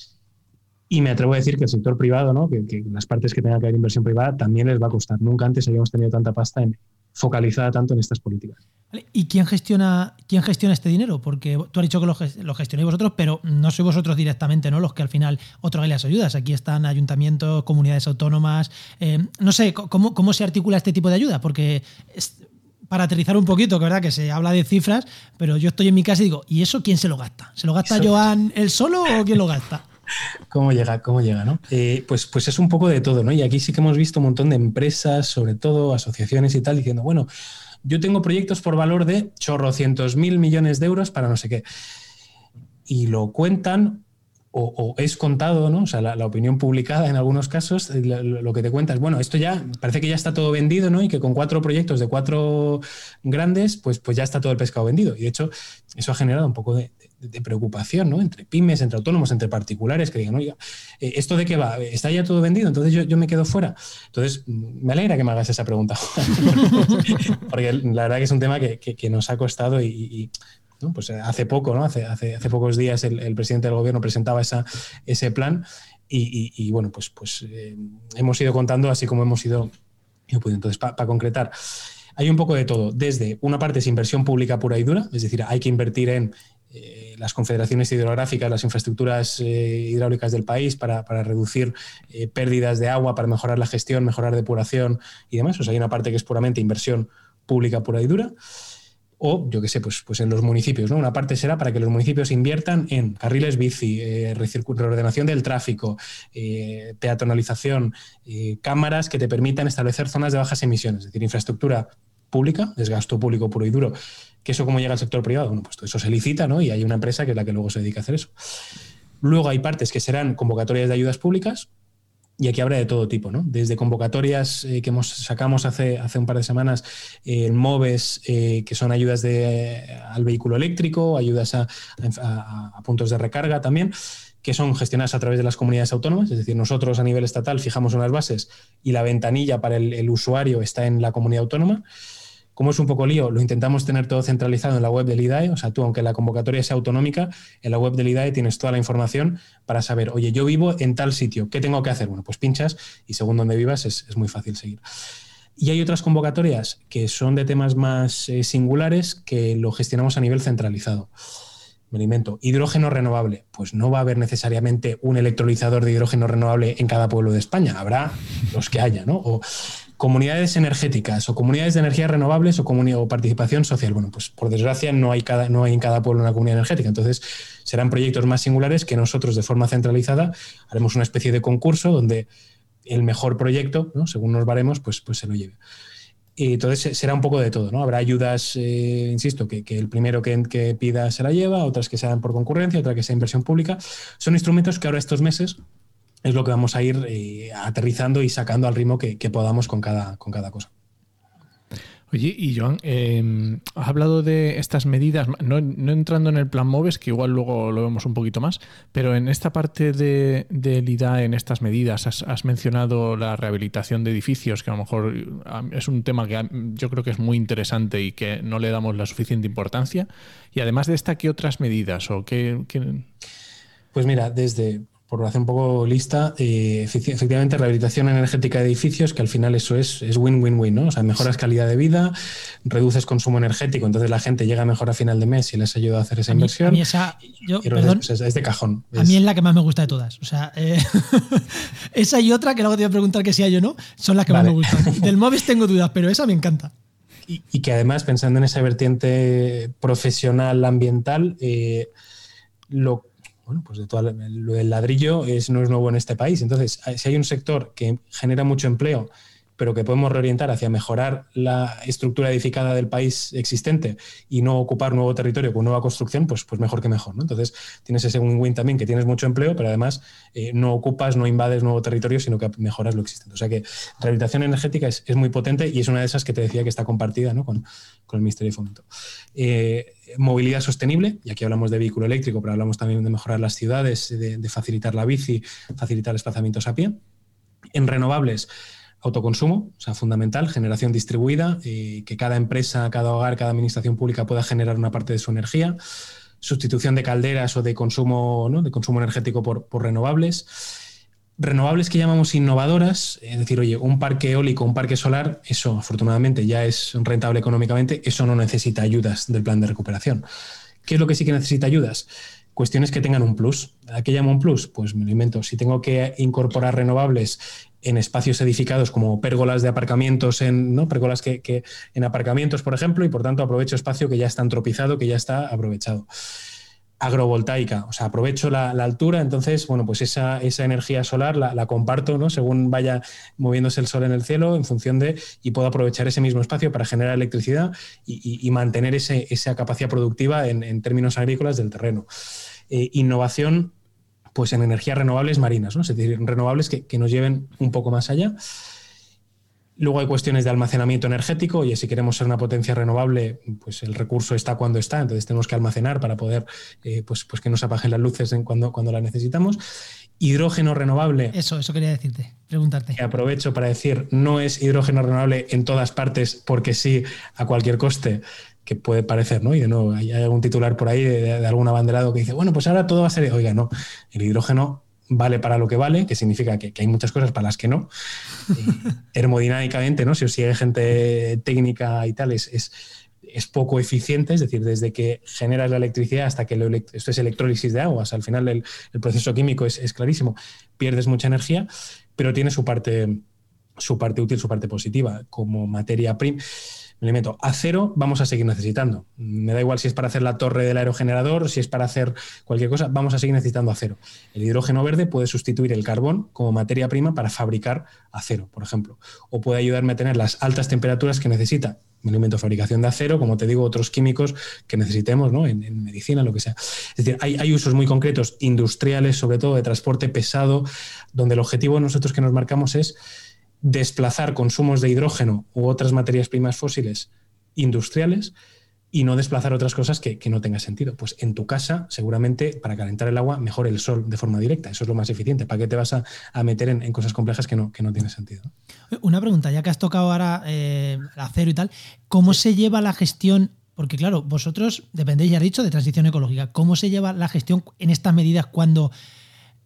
Y me atrevo a decir que el sector privado, ¿no? que, que, las partes que tengan que haber inversión privada, también les va a costar. Nunca antes habíamos tenido tanta pasta en, focalizada tanto en estas políticas. ¿Y quién gestiona, quién gestiona este dinero? Porque tú has dicho que lo, gestionáis vosotros, pero no sois vosotros directamente ¿no? los que al final otorgáis las ayudas. Aquí están ayuntamientos, comunidades autónomas. Eh, no sé, ¿cómo, ¿cómo se articula este tipo de ayuda? Porque para aterrizar un poquito, que verdad que se habla de cifras, pero yo estoy en mi casa y digo, ¿y eso quién se lo gasta? ¿Se lo gasta Joan él solo o quién lo gasta? ¿Cómo llega? ¿Cómo llega? ¿no? Eh, pues, pues es un poco de todo, ¿no? Y aquí sí que hemos visto un montón de empresas, sobre todo asociaciones y tal, diciendo, bueno, yo tengo proyectos por valor de chorrocientos mil millones de euros para no sé qué. Y lo cuentan o, es contado, ¿no? O sea, la, opinión publicada en algunos casos, eh, lo, que te cuentas, bueno, esto ya parece que ya está todo vendido, ¿no? Y que con cuatro proyectos de cuatro grandes, pues, pues ya está todo el pescado vendido. Y de hecho, eso ha generado un poco de, preocupación, ¿no? Entre pymes, entre autónomos, entre particulares, que digan, oiga, eh, ¿esto de qué va? ¿Está ya todo vendido? Entonces yo, me quedo fuera. Entonces, me alegra que me hagas esa pregunta, porque la verdad que es un tema que, nos ha costado y pues eh, hace poco, ¿no? Hace, hace, hace pocos días el, presidente del gobierno presentaba esa, ese plan y, bueno, pues, pues eh, hemos ido contando así como hemos ido. Entonces, para concretar, hay un poco de todo. Desde una parte es inversión pública pura y dura, es decir, hay que invertir en eh, las confederaciones hidrográficas, las infraestructuras hidráulicas del país para, reducir pérdidas de agua, para mejorar la gestión, mejorar depuración y demás. O sea, hay una parte que es puramente inversión pública pura y dura o yo qué sé, pues, pues en los municipios. ¿no? Una parte será para que los municipios inviertan en carriles bici, eh, reordenación del tráfico, eh, peatonalización, eh, cámaras que te permitan establecer zonas de bajas emisiones, es decir, infraestructura pública, es gasto público puro y duro. ¿Que eso cómo llega al sector privado? Bueno, pues todo eso se licita ¿no? y hay una empresa que es la que luego se dedica a hacer eso. Luego hay partes que serán convocatorias de ayudas públicas, y aquí habrá de todo tipo, ¿no? Desde convocatorias eh, que hemos, sacamos hace, hace un par de semanas en eh, MOVES, eh, que son ayudas de, al vehículo eléctrico, ayudas a, puntos de recarga también, que son gestionadas a través de las comunidades autónomas, es decir, nosotros a nivel estatal fijamos unas bases y la ventanilla para el usuario está en la comunidad autónoma. Como es un poco lío, lo intentamos tener todo centralizado en la web del IDAE. O sea, tú, aunque la convocatoria sea autonómica, en la web del IDAE tienes toda la información para saber, oye, yo vivo en tal sitio, ¿qué tengo que hacer? Bueno, pues pinchas y según donde vivas es, muy fácil seguir. Y hay otras convocatorias que son de temas más eh, singulares que lo gestionamos a nivel centralizado. Me alimento. Hidrógeno renovable. Pues no va a haber necesariamente un electrolizador de hidrógeno renovable en cada pueblo de España. Habrá los que haya, ¿no? Comunidades energéticas o comunidades de energías renovables o, o, participación social. Bueno, pues por desgracia no hay, cada, no hay en cada pueblo una comunidad energética. Entonces serán proyectos más singulares que nosotros de forma centralizada haremos una especie de concurso donde el mejor proyecto, según nos varemos, pues, pues se lo lleve. Y entonces será un poco de todo, ¿no? Habrá ayudas, eh, insisto, que, el primero que, que, pida se la lleva, otras que sean por concurrencia, otra que sea inversión pública. Son instrumentos que ahora estos meses es lo que vamos a ir eh, aterrizando y sacando al ritmo que, podamos con cada, con cada cosa. Oye, y Joan, em, has hablado de estas medidas, no, entrando en el plan MOVES, que igual luego lo vemos un poquito más, pero en esta parte del de IDA, en estas medidas, has, mencionado la rehabilitación de edificios, que a lo mejor es un tema que yo creo que es muy interesante y que no le damos la suficiente importancia. Y además de esta, ¿qué otras medidas o qué... Pues mira, desde por hacer un poco lista, eh, efectivamente rehabilitación energética de edificios, que al final eso es win-win-win, ¿no? O sea, mejoras calidad de vida, reduces consumo energético, entonces la gente llega mejor a final de mes y les ayuda a hacer esa inversión. A mí esa, perdón, es, de cajón. A mí es la que más me gusta de todas. O sea, eh, esa y otra, que luego te voy a preguntar que si hay o no, son las que más me gustan. Del móvil tengo dudas, pero esa me encanta. Y, que además, pensando en esa vertiente profesional ambiental, eh, lo bueno, pues de todo lo del ladrillo es, no es nuevo en este país. Entonces, si hay un sector que genera mucho empleo, pero que podemos reorientar hacia mejorar la estructura edificada del país existente y no ocupar nuevo territorio con nueva construcción, pues, pues mejor que mejor. ¿no? Entonces, tienes ese win-win también, que tienes mucho empleo, pero además eh, no ocupas, no invades nuevo territorio, sino que mejoras lo existente. O sea que rehabilitación energética es, muy potente y es una de esas que te decía que está compartida con, el Ministerio de Fomento. Eh, movilidad sostenible, y aquí hablamos de vehículo eléctrico, pero hablamos también de mejorar las ciudades, de, de facilitar la bici, facilitar desplazamientos a pie. En renovables, autoconsumo, o sea, fundamental, generación distribuida, eh, que cada empresa, cada hogar, cada administración pública pueda generar una parte de su energía, sustitución de calderas o de consumo, de consumo energético por, renovables, renovables que llamamos innovadoras, es decir, oye, un parque eólico, un parque solar, eso afortunadamente ya es rentable económicamente, eso no necesita ayudas del plan de recuperación. ¿Qué es lo que sí que necesita ayudas? cuestiones que tengan un plus. ¿A qué llamo un plus? Pues me lo invento. Si tengo que incorporar renovables en espacios edificados como pérgolas de aparcamientos, en, pérgolas que, en aparcamientos, por ejemplo, y por tanto aprovecho espacio que ya está antropizado, que ya está aprovechado. Agrovoltaica, o sea, aprovecho la, altura, entonces, bueno, pues esa, esa energía solar la, comparto, ¿no? Según vaya moviéndose el sol en el cielo, en función de, y puedo aprovechar ese mismo espacio para generar electricidad y, mantener ese, esa capacidad productiva en, términos agrícolas del terreno. Eh, innovación pues en energías renovables marinas, ¿no? es decir, renovables que, que nos lleven un poco más allá. Luego hay cuestiones de almacenamiento energético, y si queremos ser una potencia renovable, pues el recurso está cuando está, entonces tenemos que almacenar para poder eh, pues, pues que nos apaguen las luces en cuando, cuando las necesitamos. Hidrógeno renovable. Eso, eso quería decirte, preguntarte. Que aprovecho para decir, no es hidrógeno renovable en todas partes porque sí a cualquier coste, que puede parecer, ¿no? Y de nuevo, hay algún titular por ahí de, de algún abanderado que dice, bueno, pues ahora todo va a ser, oiga, no, el hidrógeno vale para lo que vale, que significa que, hay muchas cosas para las que no. termodinámicamente, ¿no? Si os sigue gente técnica y tal, es, es, poco eficiente, es decir, desde que generas la electricidad hasta que esto es electrólisis de aguas, al final el, proceso químico es, es, clarísimo, pierdes mucha energía, pero tiene su parte, su parte útil, su parte positiva, como materia prima elemento acero vamos a seguir necesitando. Me da igual si es para hacer la torre del aerogenerador, si es para hacer cualquier cosa, vamos a seguir necesitando acero. El hidrógeno verde puede sustituir el carbón como materia prima para fabricar acero, por ejemplo, o puede ayudarme a tener las altas temperaturas que necesita un elemento fabricación de acero, como te digo, otros químicos que necesitemos ¿no? en, medicina, lo que sea. Es decir, hay, hay, usos muy concretos, industriales, sobre todo de transporte pesado, donde el objetivo nosotros que nos marcamos es desplazar consumos de hidrógeno u otras materias primas fósiles industriales y no desplazar otras cosas que, no tenga sentido. Pues en tu casa, seguramente para calentar el agua, mejor el sol de forma directa. Eso es lo más eficiente. ¿Para qué te vas a, meter en, cosas complejas que no, que no tienen sentido? Una pregunta, ya que has tocado ahora eh, acero y tal, ¿cómo se lleva la gestión? Porque claro, vosotros dependéis, ya he dicho, de transición ecológica. ¿Cómo se lleva la gestión en estas medidas cuando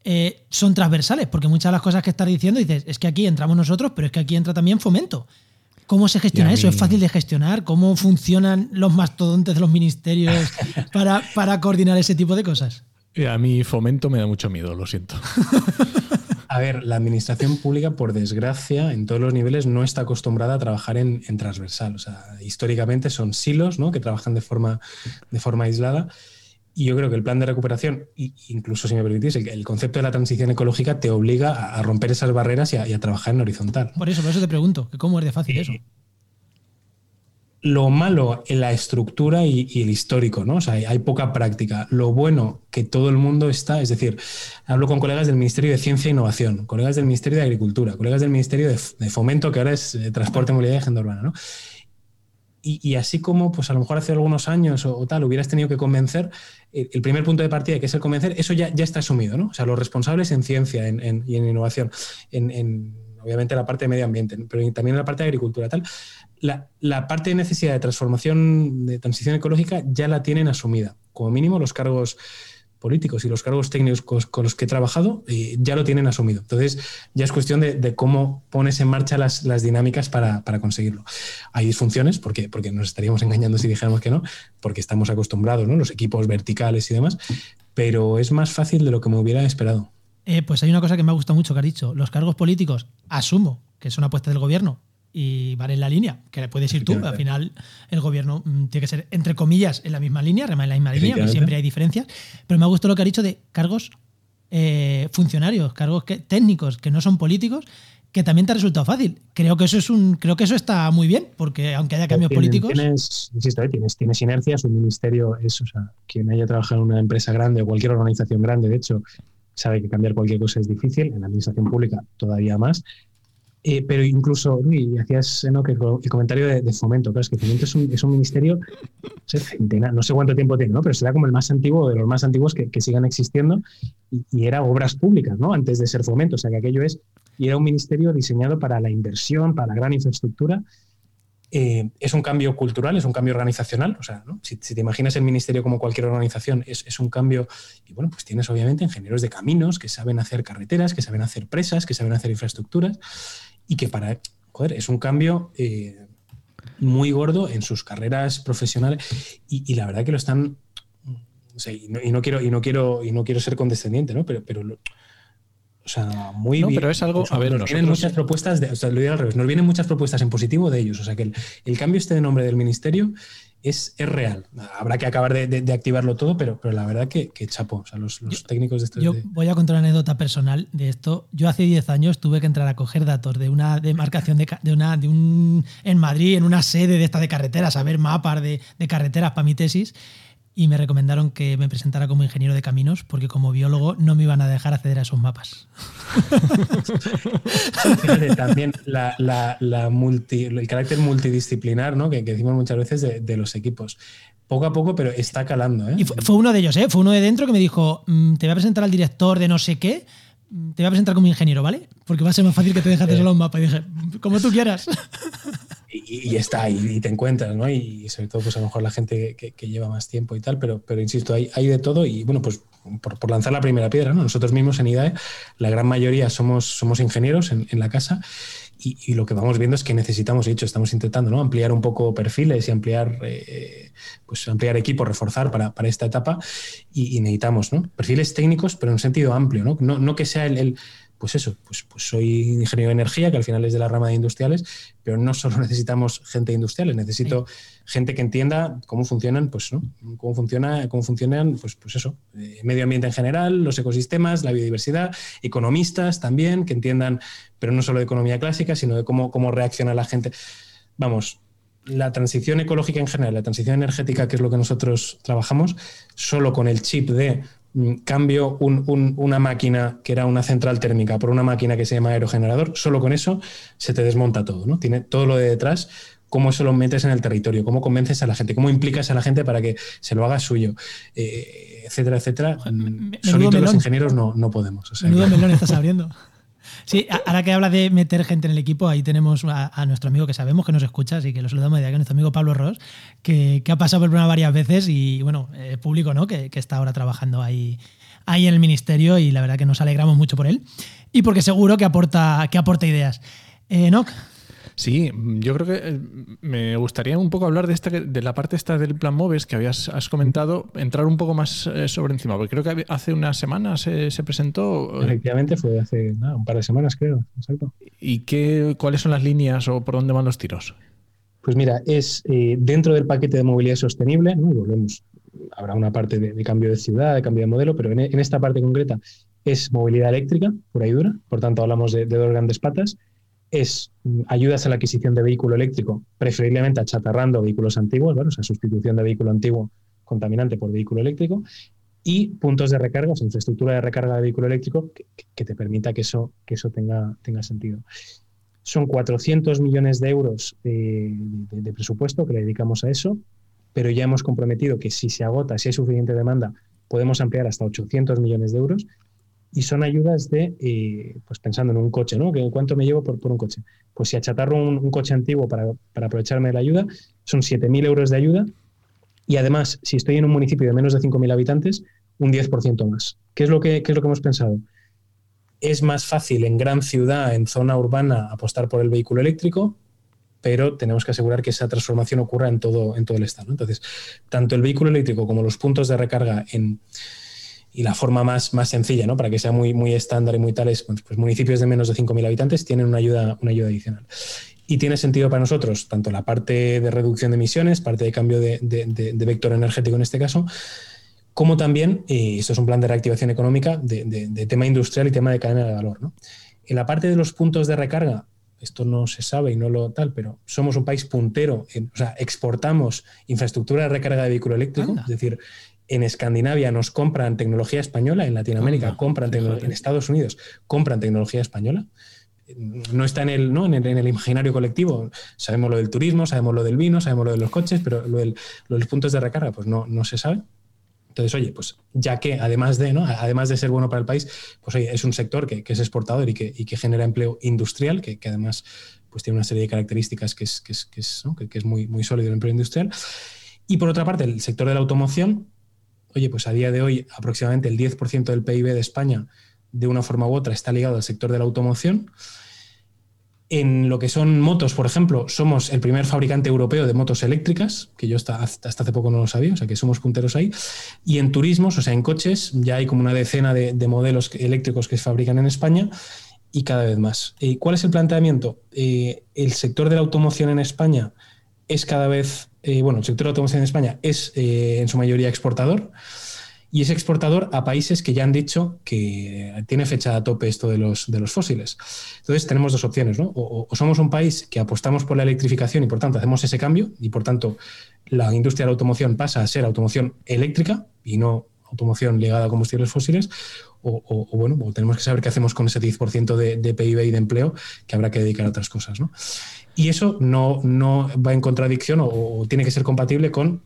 eh, son transversales, porque muchas de las cosas que estás diciendo dices, es que aquí entramos nosotros, pero es que aquí entra también fomento. ¿Cómo se gestiona eso? ¿Es fácil de gestionar? ¿Cómo funcionan los mastodontes de los ministerios para, para coordinar ese tipo de cosas? A mí fomento me da mucho miedo, lo siento. A ver, la administración pública, por desgracia, en todos los niveles no está acostumbrada a trabajar en, transversal. O sea, históricamente son silos, ¿no? Que trabajan de forma, de forma aislada. Y yo creo que el plan de recuperación, incluso si me permitís, el, concepto de la transición ecológica te obliga a, romper esas barreras y a, trabajar en horizontal. Por eso, por eso te pregunto, ¿cómo es de fácil eso? Lo malo en la estructura y, el histórico, ¿no? O sea, hay, poca práctica. Lo bueno que todo el mundo está, es decir, hablo con colegas del Ministerio de Ciencia e Innovación, colegas del Ministerio de Agricultura, colegas del Ministerio de, Fomento, que ahora es eh, Transporte, Movilidad y Agenda Urbana, ¿no? Y, así como, pues a lo mejor hace algunos años o, tal, hubieras tenido que convencer, el, primer punto de partida, que es el convencer, eso ya, ya está asumido, ¿no? O sea, los responsables en ciencia y en innovación, en, obviamente la parte de medio ambiente, pero también en la parte de agricultura, tal, la, la, parte de necesidad de transformación, de transición ecológica, ya la tienen asumida. Como mínimo, los cargos políticos y los cargos técnicos con los que he trabajado eh, ya lo tienen asumido. Entonces, ya es cuestión de, cómo pones en marcha las, dinámicas para, conseguirlo. Hay disfunciones, porque, porque nos estaríamos engañando si dijéramos que no, porque estamos acostumbrados, ¿no? Los equipos verticales y demás, pero es más fácil de lo que me hubiera esperado. Eh, pues hay una cosa que me ha gustado mucho que has dicho. Los cargos políticos, asumo que es una apuesta del gobierno, y van en la línea, que puedes ir tú. Al final, el gobierno mm, tiene que ser, entre comillas, en la misma línea, remar en la misma línea, que siempre hay diferencias. Pero me ha gustado lo que ha dicho de cargos eh, funcionarios, cargos técnicos que no son políticos, que también te ha resultado fácil. Creo que eso es un, creo que eso está muy bien, porque aunque haya cambios políticos. Tienes, insisto, eh, tienes, tienes inercias, un ministerio es, o sea, quien haya trabajado en una empresa grande o cualquier organización grande, de hecho, sabe que cambiar cualquier cosa es difícil, en la administración pública todavía más. Eh, pero incluso, y hacías ¿no? que el comentario de, fomento, claro, es que fomento es un, es un ministerio, no sé, cuánto tiempo tiene, ¿no? pero será como el más antiguo de los más antiguos que, que sigan existiendo y, era obras públicas, ¿no? Antes de ser fomento, o sea que aquello es, y era un ministerio diseñado para la inversión, para la gran infraestructura. Eh, es un cambio cultural, es un cambio organizacional, o sea, ¿no? si, te imaginas el ministerio como cualquier organización, es, es un cambio, y bueno, pues tienes obviamente ingenieros de caminos que saben hacer carreteras, que saben hacer presas, que saben hacer infraestructuras, y que para, joder, es un cambio eh, muy gordo en sus carreras profesionales y, la verdad que lo están, y, no, quiero, y, no quiero, y no quiero ser condescendiente, ¿no? Pero, pero o sea, muy no, pero es algo. a ver, nos vienen muchas propuestas, de, o sea, lo digo al revés, nos vienen muchas propuestas en positivo de ellos. O sea, que el, el cambio este de nombre del ministerio es, real. Habrá que acabar de, activarlo todo, pero, pero la verdad que, que chapo. O sea, los, técnicos de esto. Yo voy a contar una anécdota personal de esto. Yo hace 10 años tuve que entrar a coger datos de una demarcación de, de, una, de un. en Madrid, en una sede de esta de carreteras, a ver mapas de, de carreteras para mi tesis. Y me recomendaron que me presentara como ingeniero de caminos porque como biólogo no me iban a dejar acceder a esos mapas. también el carácter multidisciplinar ¿no? que, decimos muchas veces de, los equipos. Poco a poco, pero está calando. ¿eh? Y fue, uno de ellos, ¿eh? fue uno de dentro que me dijo, mm, te voy a presentar al director de no sé qué, mm, te voy a presentar como ingeniero, ¿vale? Porque va a ser más fácil que te dejes solo un mapa. Y dije, como tú quieras. Y, está, ahí y te encuentras, ¿no? Y sobre todo, pues a lo mejor la gente que, lleva más tiempo y tal, pero, pero insisto, hay, hay de todo y bueno, pues por, lanzar la primera piedra, ¿no? Nosotros mismos en IDAE, la gran mayoría somos, somos ingenieros en, en la casa y, lo que vamos viendo es que necesitamos, de hecho, estamos intentando ¿no? ampliar un poco perfiles y ampliar, eh, pues ampliar equipos, reforzar para, para esta etapa y, necesitamos ¿no? perfiles técnicos, pero en un sentido amplio, no, no, no que sea el pues eso, pues, pues soy ingeniero de energía, que al final es de la rama de industriales, pero no solo necesitamos gente de industriales, necesito gente que entienda cómo funcionan, pues, ¿no? Cómo funciona, cómo funcionan, pues, pues eso, eh, medio ambiente en general, los ecosistemas, la biodiversidad, economistas también, que entiendan, pero no solo de economía clásica, sino de cómo, cómo reacciona la gente. Vamos, la transición ecológica en general, la transición energética, que es lo que nosotros trabajamos, solo con el chip de Mm, cambio una máquina que era una central térmica por una máquina que se llama aerogenerador, solo con eso se te desmonta todo, ¿no? Tiene todo lo de detrás, cómo eso lo metes en el territorio, cómo convences a la gente, cómo implicas a la gente para que se lo haga suyo, eh, etcétera, etcétera. Solitos los ingenieros no, no podemos. O melón estás abriendo. Sí, ahora que habla de meter gente en el equipo, ahí tenemos a, nuestro amigo que sabemos que nos escucha, así que lo saludamos de aquí, nuestro amigo Pablo Ross, que, ha pasado por el programa varias veces y, bueno, eh, público, ¿no? Que, está ahora trabajando ahí, ahí en el ministerio y la verdad que nos alegramos mucho por él y porque seguro que aporta, que aporta ideas. Eh, Sí, yo creo que eh, me gustaría un poco hablar de, esta, de la parte esta del plan MOVES que habías has comentado, entrar un poco más eh, sobre encima, porque creo que hace unas semanas se, presentó. Eh, Efectivamente, fue hace un par de semanas, creo, exacto. ¿Y qué, cuáles son las líneas o por dónde van los tiros? Pues mira, es dentro del paquete de movilidad sostenible, ¿no? volvemos, habrá una parte de, cambio de ciudad, de cambio de modelo, pero en, esta parte concreta es movilidad eléctrica, por ahí dura, por tanto hablamos de dos grandes patas es mm, ayudas a la adquisición de vehículo eléctrico, preferiblemente achatarrando vehículos antiguos, o sea, sustitución de vehículo antiguo contaminante por vehículo eléctrico, y puntos de recarga, o sea, infraestructura de recarga de vehículo eléctrico que, te permita que eso, que eso tenga, tenga sentido. Son 400 millones de euros de, de presupuesto que le dedicamos a eso, pero ya hemos comprometido que si se agota, si hay suficiente demanda, podemos ampliar hasta 800 millones de euros y son ayudas de, eh, pues pensando en un coche, ¿no? ¿Cuánto me llevo por, por un coche? Pues si achatarro un, coche antiguo para, aprovecharme de la ayuda, son 7.000 euros de ayuda y además, si estoy en un municipio de menos de 5.000 habitantes, un 10% más. ¿Qué es, lo que, ¿Qué es lo que hemos pensado? Es más fácil en gran ciudad, en zona urbana, apostar por el vehículo eléctrico, pero tenemos que asegurar que esa transformación ocurra en todo, en todo el estado. Entonces, tanto el vehículo eléctrico como los puntos de recarga en y la forma más, más sencilla, ¿no? para que sea muy, muy estándar y muy tal, es pues, pues municipios de menos de 5.000 habitantes tienen una ayuda, una ayuda adicional. Y tiene sentido para nosotros, tanto la parte de reducción de emisiones, parte de cambio de, vector energético en este caso, como también, y esto es un plan de reactivación económica, de, tema industrial y tema de cadena de valor. ¿no? En la parte de los puntos de recarga, esto no se sabe y no lo tal, pero somos un país puntero, o sea, exportamos infraestructura de recarga de vehículo eléctrico, es decir, en Escandinavia nos compran tecnología española, en Latinoamérica compran tecnología, en Estados Unidos compran tecnología española. No está en el, ¿no? En el, imaginario colectivo. Sabemos lo del turismo, sabemos lo del vino, sabemos lo de los coches, pero lo, de los puntos de recarga, pues no, no se sabe. Entonces, oye, pues ya que además de, ¿no? además de ser bueno para el país, pues oye, es un sector que, es exportador y que, genera empleo industrial, que, además pues tiene una serie de características que es, que es, que es muy, muy sólido el empleo industrial. Y por otra parte, el sector de la automoción, oye, pues a día de hoy aproximadamente el 10% del PIB de España, de una forma u otra, está ligado al sector de la automoción. En lo que son motos, por ejemplo, somos el primer fabricante europeo de motos eléctricas, que yo hasta, hace poco no lo sabía, o sea que somos punteros ahí. Y en turismos, o sea, en coches, ya hay como una decena de, modelos eléctricos que se fabrican en España y cada vez más. ¿Y ¿Cuál es el planteamiento? Eh, el sector de la automoción en España es cada vez, eh, bueno, el sector de automoción en España es eh, en su mayoría exportador y es exportador a países que ya han dicho que tiene fecha a tope esto de los, de los fósiles. Entonces tenemos dos opciones, ¿no? O, somos un país que apostamos por la electrificación y por tanto hacemos ese cambio y por tanto la industria de la automoción pasa a ser automoción eléctrica y no automoción ligada a combustibles fósiles, o, bueno, tenemos que saber qué hacemos con ese 10% de, de, PIB y de empleo que habrá que dedicar a otras cosas. Y eso no, no va en contradicción o tiene que ser compatible con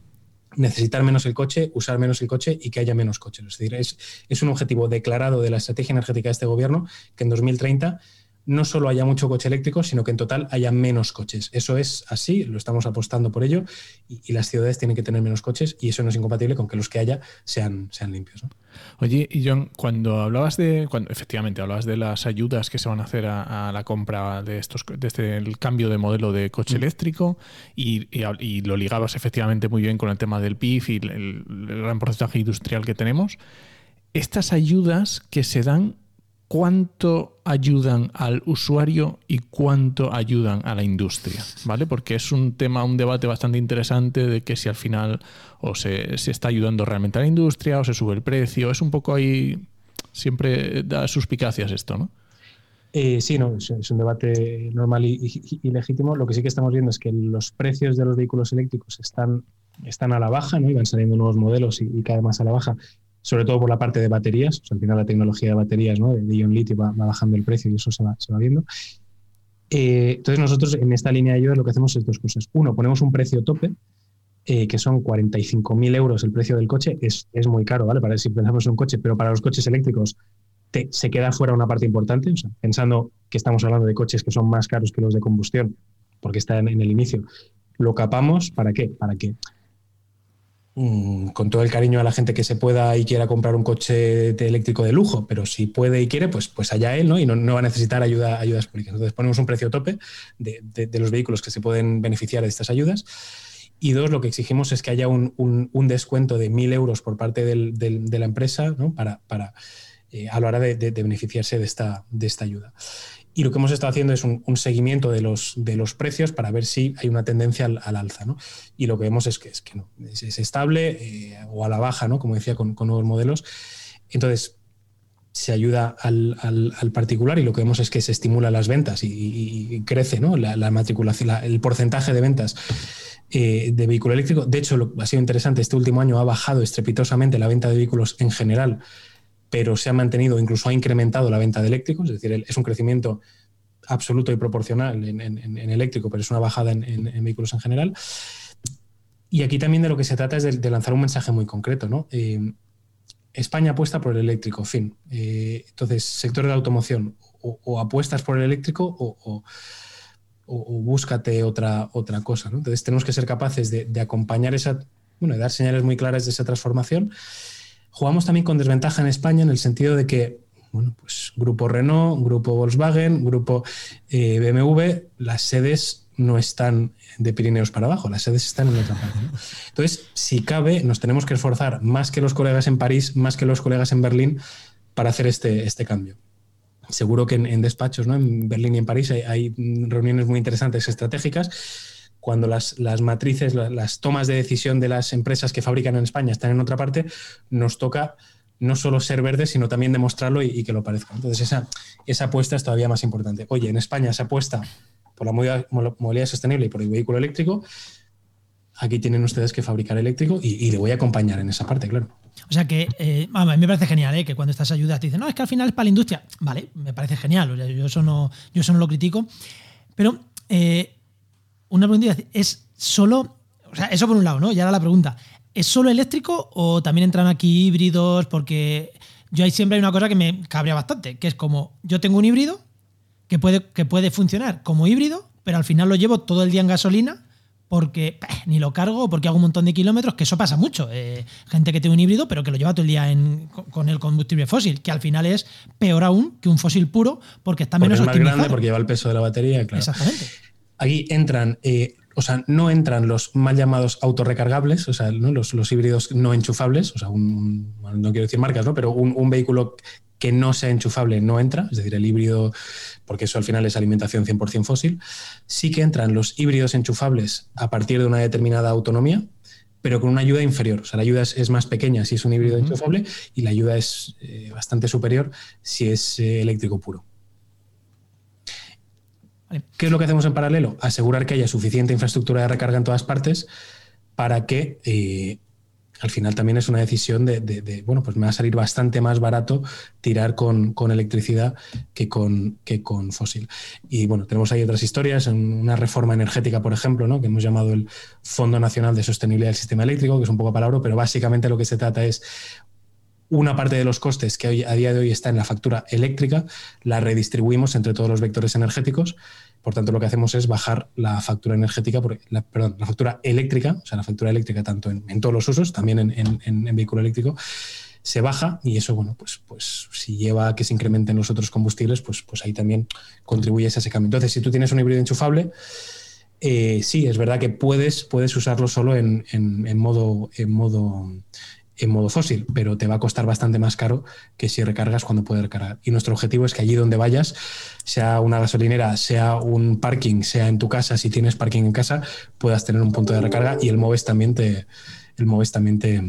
necesitar menos el coche, usar menos el coche y que haya menos coches. Es decir, es, es, un objetivo declarado de la estrategia energética de este gobierno que en 2030 no solo haya mucho coche eléctrico, sino que en total haya menos coches. Eso es así, lo estamos apostando por ello y, las ciudades tienen que tener menos coches y eso no es incompatible con que los que haya sean, sean limpios. Oye, y John, cuando hablabas de, cuando efectivamente hablabas de las ayudas que se van a hacer a, la compra de estos, desde este, el cambio de modelo de coche mm. eléctrico y, lo ligabas efectivamente muy bien con el tema del PIF y el, el gran porcentaje industrial que tenemos, estas ayudas que se dan cuánto ayudan al usuario y cuánto ayudan a la industria, ¿vale? Porque es un tema, un debate bastante interesante de que si al final o se, está ayudando realmente a la industria o se sube el precio, es un poco ahí, siempre da suspicacias esto, ¿no? Eh, sí, no, es, un debate normal y, legítimo. Lo que sí que estamos viendo es que los precios de los vehículos eléctricos están, están a la baja, ¿no? Y van saliendo nuevos modelos y, y cada vez más a la baja sobre todo por la parte de baterías. al final la tecnología de baterías, ¿no? de ion litio va, bajando el precio y eso se va, viendo. Eh, entonces nosotros en esta línea de ayuda lo que hacemos es dos cosas. Uno, ponemos un precio tope, eh, que son 45.000 euros el precio del coche. Es, muy caro, ¿vale? Para si pensamos en un coche, pero para los coches eléctricos se queda fuera una parte importante. pensando que estamos hablando de coches que son más caros que los de combustión, porque están en el inicio, lo capamos, ¿para qué? Para que con todo el cariño a la gente que se pueda y quiera comprar un coche eléctrico de lujo, pero si puede y quiere, pues, pues allá él, ¿no? Y no, va a necesitar ayuda, ayudas públicas. Entonces ponemos un precio tope de, los vehículos que se pueden beneficiar de estas ayudas. Y dos, lo que exigimos es que haya un, descuento de 1.000 euros por parte de la empresa para, para eh, a la hora de, beneficiarse de esta, de esta ayuda. Y lo que hemos estado haciendo es un, seguimiento de los, de los precios para ver si hay una tendencia al, alza. ¿no? Y lo que vemos es que, es que es, estable eh, o a la baja, ¿no? como decía, con, nuevos modelos. Entonces, se ayuda al, al, particular y lo que vemos es que se estimula las ventas y, crece ¿no? la, matriculación, el porcentaje de ventas eh, de vehículo eléctrico. De hecho, lo, ha sido interesante, este último año ha bajado estrepitosamente la venta de vehículos en general pero se ha mantenido, incluso ha incrementado la venta de eléctricos, es decir, es un crecimiento absoluto y proporcional en, eléctrico, pero es una bajada en, vehículos en general. Y aquí también de lo que se trata es de, lanzar un mensaje muy concreto. ¿no? Eh, España apuesta por el eléctrico, fin. Eh, entonces, sector de la automoción, o, apuestas por el eléctrico o, búscate otra, otra cosa. Entonces, tenemos que ser capaces de, de acompañar esa, bueno, de dar señales muy claras de esa transformación Jugamos también con desventaja en España en el sentido de que, bueno, pues Grupo Renault, Grupo Volkswagen, Grupo eh, BMW, las sedes no están de Pirineos para abajo, las sedes están en otra parte. Entonces, si cabe, nos tenemos que esforzar más que los colegas en París, más que los colegas en Berlín, para hacer este, este cambio. Seguro que en, despachos, ¿no? en Berlín y en París hay reuniones muy interesantes estratégicas cuando las, matrices, las, tomas de decisión de las empresas que fabrican en España están en otra parte, nos toca no solo ser verdes, sino también demostrarlo y, que lo parezca. Entonces, esa, esa apuesta es todavía más importante. Oye, en España se apuesta por la movilidad, sostenible y por el vehículo eléctrico. Aquí tienen ustedes que fabricar eléctrico y, le voy a acompañar en esa parte, claro. O sea que, eh, a mí me parece genial, ¿eh? que cuando estas ayudas te dicen, no, es que al final es para la industria. Vale, me parece genial, yo, eso no, yo eso no lo critico. Pero eh, una pregunta, ¿es solo, o sea, eso por un lado, ¿no? Y ahora la pregunta, ¿es solo eléctrico o también entran aquí híbridos? Porque yo ahí siempre hay una cosa que me cabrea bastante, que es como, yo tengo un híbrido que puede, que puede funcionar como híbrido, pero al final lo llevo todo el día en gasolina porque ni lo cargo, porque hago un montón de kilómetros, que eso pasa mucho. Eh, gente que tiene un híbrido, pero que lo lleva todo el día con el combustible fósil, que al final es peor aún que un fósil puro, porque está menos es más grande, porque lleva el peso de la batería, claro. Exactamente. Aquí entran, eh, o sea, no entran los mal llamados autorrecargables, o sea, los, híbridos no enchufables, o sea, un, no quiero decir marcas, ¿no? pero un, vehículo que no sea enchufable no entra, es decir, el híbrido, porque eso al final es alimentación 100% fósil. Sí que entran los híbridos enchufables a partir de una determinada autonomía, pero con una ayuda inferior. O sea, la ayuda es, más pequeña si es un híbrido enchufable y la ayuda es eh, bastante superior si es eh, eléctrico puro. ¿Qué es lo que hacemos en paralelo? Asegurar que haya suficiente infraestructura de recarga en todas partes para que eh, al final también es una decisión de, bueno, pues me va a salir bastante más barato tirar con, electricidad que con, que con fósil. Y bueno, tenemos ahí otras historias, una reforma energética, por ejemplo, ¿no? que hemos llamado el Fondo Nacional de Sostenibilidad del Sistema Eléctrico, que es un poco palabra, pero básicamente lo que se trata es una parte de los costes que hoy, a día de hoy está en la factura eléctrica, la redistribuimos entre todos los vectores energéticos por tanto, lo que hacemos es bajar la factura energética, la, perdón, la factura eléctrica, o sea, la factura eléctrica tanto en, todos los usos, también en, vehículo eléctrico, se baja y eso, bueno, pues, pues si lleva a que se incrementen los otros combustibles, pues, pues ahí también contribuyes a ese cambio. Entonces, si tú tienes un híbrido enchufable, eh, sí, es verdad que puedes, puedes usarlo solo en, modo, en modo en modo fósil, pero te va a costar bastante más caro que si recargas cuando puedes recargar. Y nuestro objetivo es que allí donde vayas, sea una gasolinera, sea un parking, sea en tu casa, si tienes parking en casa, puedas tener un punto de recarga y el Moves también te, el Moves también te,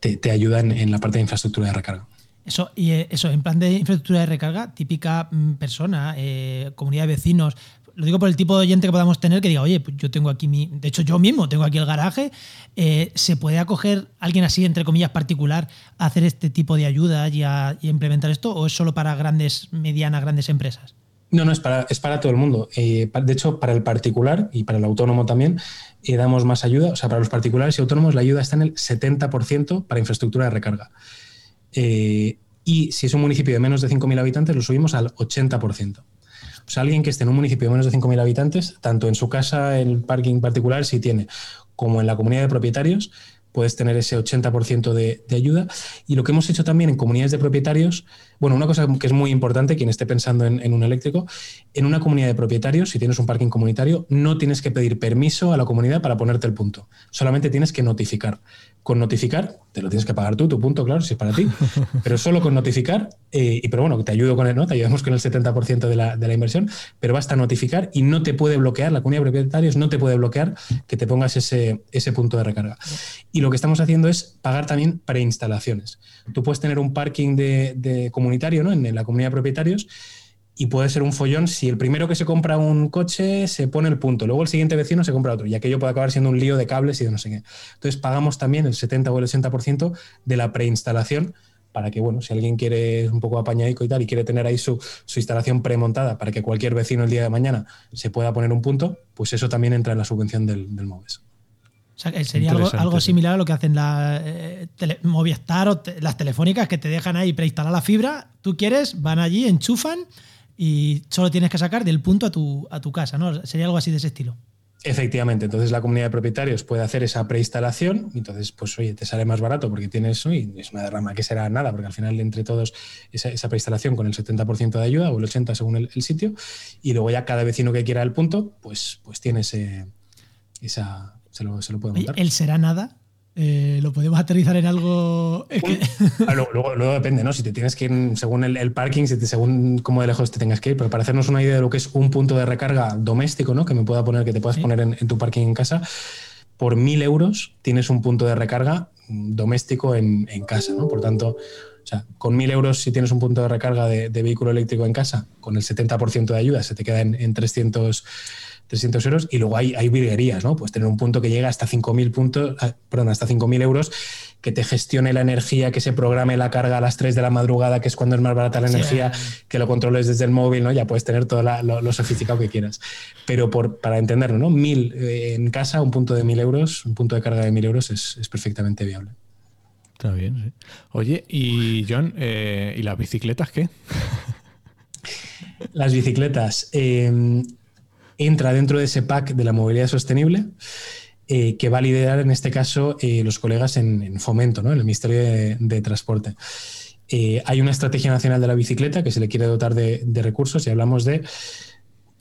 te, ayuda en, la parte de infraestructura de recarga. Eso, y eh, eso, en plan de infraestructura de recarga, típica mm, persona, eh, comunidad de vecinos, lo digo por el tipo de oyente que podamos tener que diga, oye, pues yo tengo aquí mi. De hecho, yo mismo tengo aquí el garaje. Eh, ¿Se puede acoger alguien así, entre comillas, particular, a hacer este tipo de ayuda y a, implementar esto? ¿O es solo para grandes, medianas, grandes empresas? No, no, es para, es para todo el mundo. Eh, de hecho, para el particular y para el autónomo también eh, damos más ayuda. O sea, para los particulares y autónomos la ayuda está en el 70% para infraestructura de recarga. y si es un municipio de menos de 5.000 habitantes, lo subimos al 80%. O sea, alguien que esté en un municipio de menos de 5.000 habitantes, tanto en su casa, el parking particular, si tiene, como en la comunidad de propietarios, puedes tener ese 80% de, de, ayuda. Y lo que hemos hecho también en comunidades de propietarios, bueno, una cosa que es muy importante, quien esté pensando en, en, un eléctrico, en una comunidad de propietarios, si tienes un parking comunitario, no tienes que pedir permiso a la comunidad para ponerte el punto. Solamente tienes que notificar con notificar, te lo tienes que pagar tú, tu punto, claro, si es para ti, pero solo con notificar, eh, y pero bueno, te ayudo con el, ¿no? Te ayudamos con el 70% de la, de la, inversión, pero basta notificar y no te puede bloquear, la comunidad de propietarios no te puede bloquear que te pongas ese, ese punto de recarga. Y lo que estamos haciendo es pagar también preinstalaciones. Tú puedes tener un parking de, de comunitario, ¿no? En, en la comunidad de propietarios y puede ser un follón si el primero que se compra un coche se pone el punto, luego el siguiente vecino se compra otro, y aquello puede acabar siendo un lío de cables y de no sé qué. Entonces pagamos también el 70 o el 60% de la preinstalación para que, bueno, si alguien quiere un poco apañadico y tal y quiere tener ahí su, instalación premontada para que cualquier vecino el día de mañana se pueda poner un punto, pues eso también entra en la subvención del, del MOVES. O sea, sería algo, similar a lo que hacen la eh, Movistar o las telefónicas que te dejan ahí preinstalar la fibra. Tú quieres, van allí, enchufan y solo tienes que sacar del punto a tu, a tu casa, ¿no? Sería algo así de ese estilo. Efectivamente, entonces la comunidad de propietarios puede hacer esa preinstalación, y entonces, pues oye, te sale más barato porque tienes, y es una derrama que será nada, porque al final entre todos esa, esa preinstalación con el 70% de ayuda o el 80% según el, sitio, y luego ya cada vecino que quiera el punto, pues, pues tiene ese, esa, se lo, se lo puede montar. ¿El será nada? Eh, ¿Lo podemos aterrizar en algo? Ah, luego, depende, ¿no? Si te tienes que ir según el, parking, según cómo de lejos te tengas que ir, pero para hacernos una idea de lo que es un punto de recarga doméstico, ¿no? Que me pueda poner, que te puedas poner en, tu parking en casa, por mil euros tienes un punto de recarga doméstico en, casa, ¿no? Por tanto, o sea, con mil euros si tienes un punto de recarga de, vehículo eléctrico en casa, con el 70% de ayuda se te queda en, en 300 300 euros y luego hay, hay virguerías, ¿no? Pues tener un punto que llega hasta 5.000 puntos, ah, perdón, hasta 5.000 euros, que te gestione la energía, que se programe la carga a las 3 de la madrugada, que es cuando es más barata la energía, que lo controles desde el móvil, ¿no? Ya puedes tener todo lo, sofisticado que quieras. Pero por, para entenderlo, ¿no? Mil eh, en casa, un punto de 1.000 euros, un punto de carga de 1.000 euros es, es perfectamente viable. Está bien, sí. Oye, y John, eh, ¿y las bicicletas qué? Las bicicletas. Eh, entra dentro de ese pack de la movilidad sostenible. Eh, que va a liderar en este caso eh, los colegas en, fomento, ¿no? en el Ministerio de, Transporte. Eh, hay una estrategia nacional de la bicicleta que se le quiere dotar de, recursos y hablamos de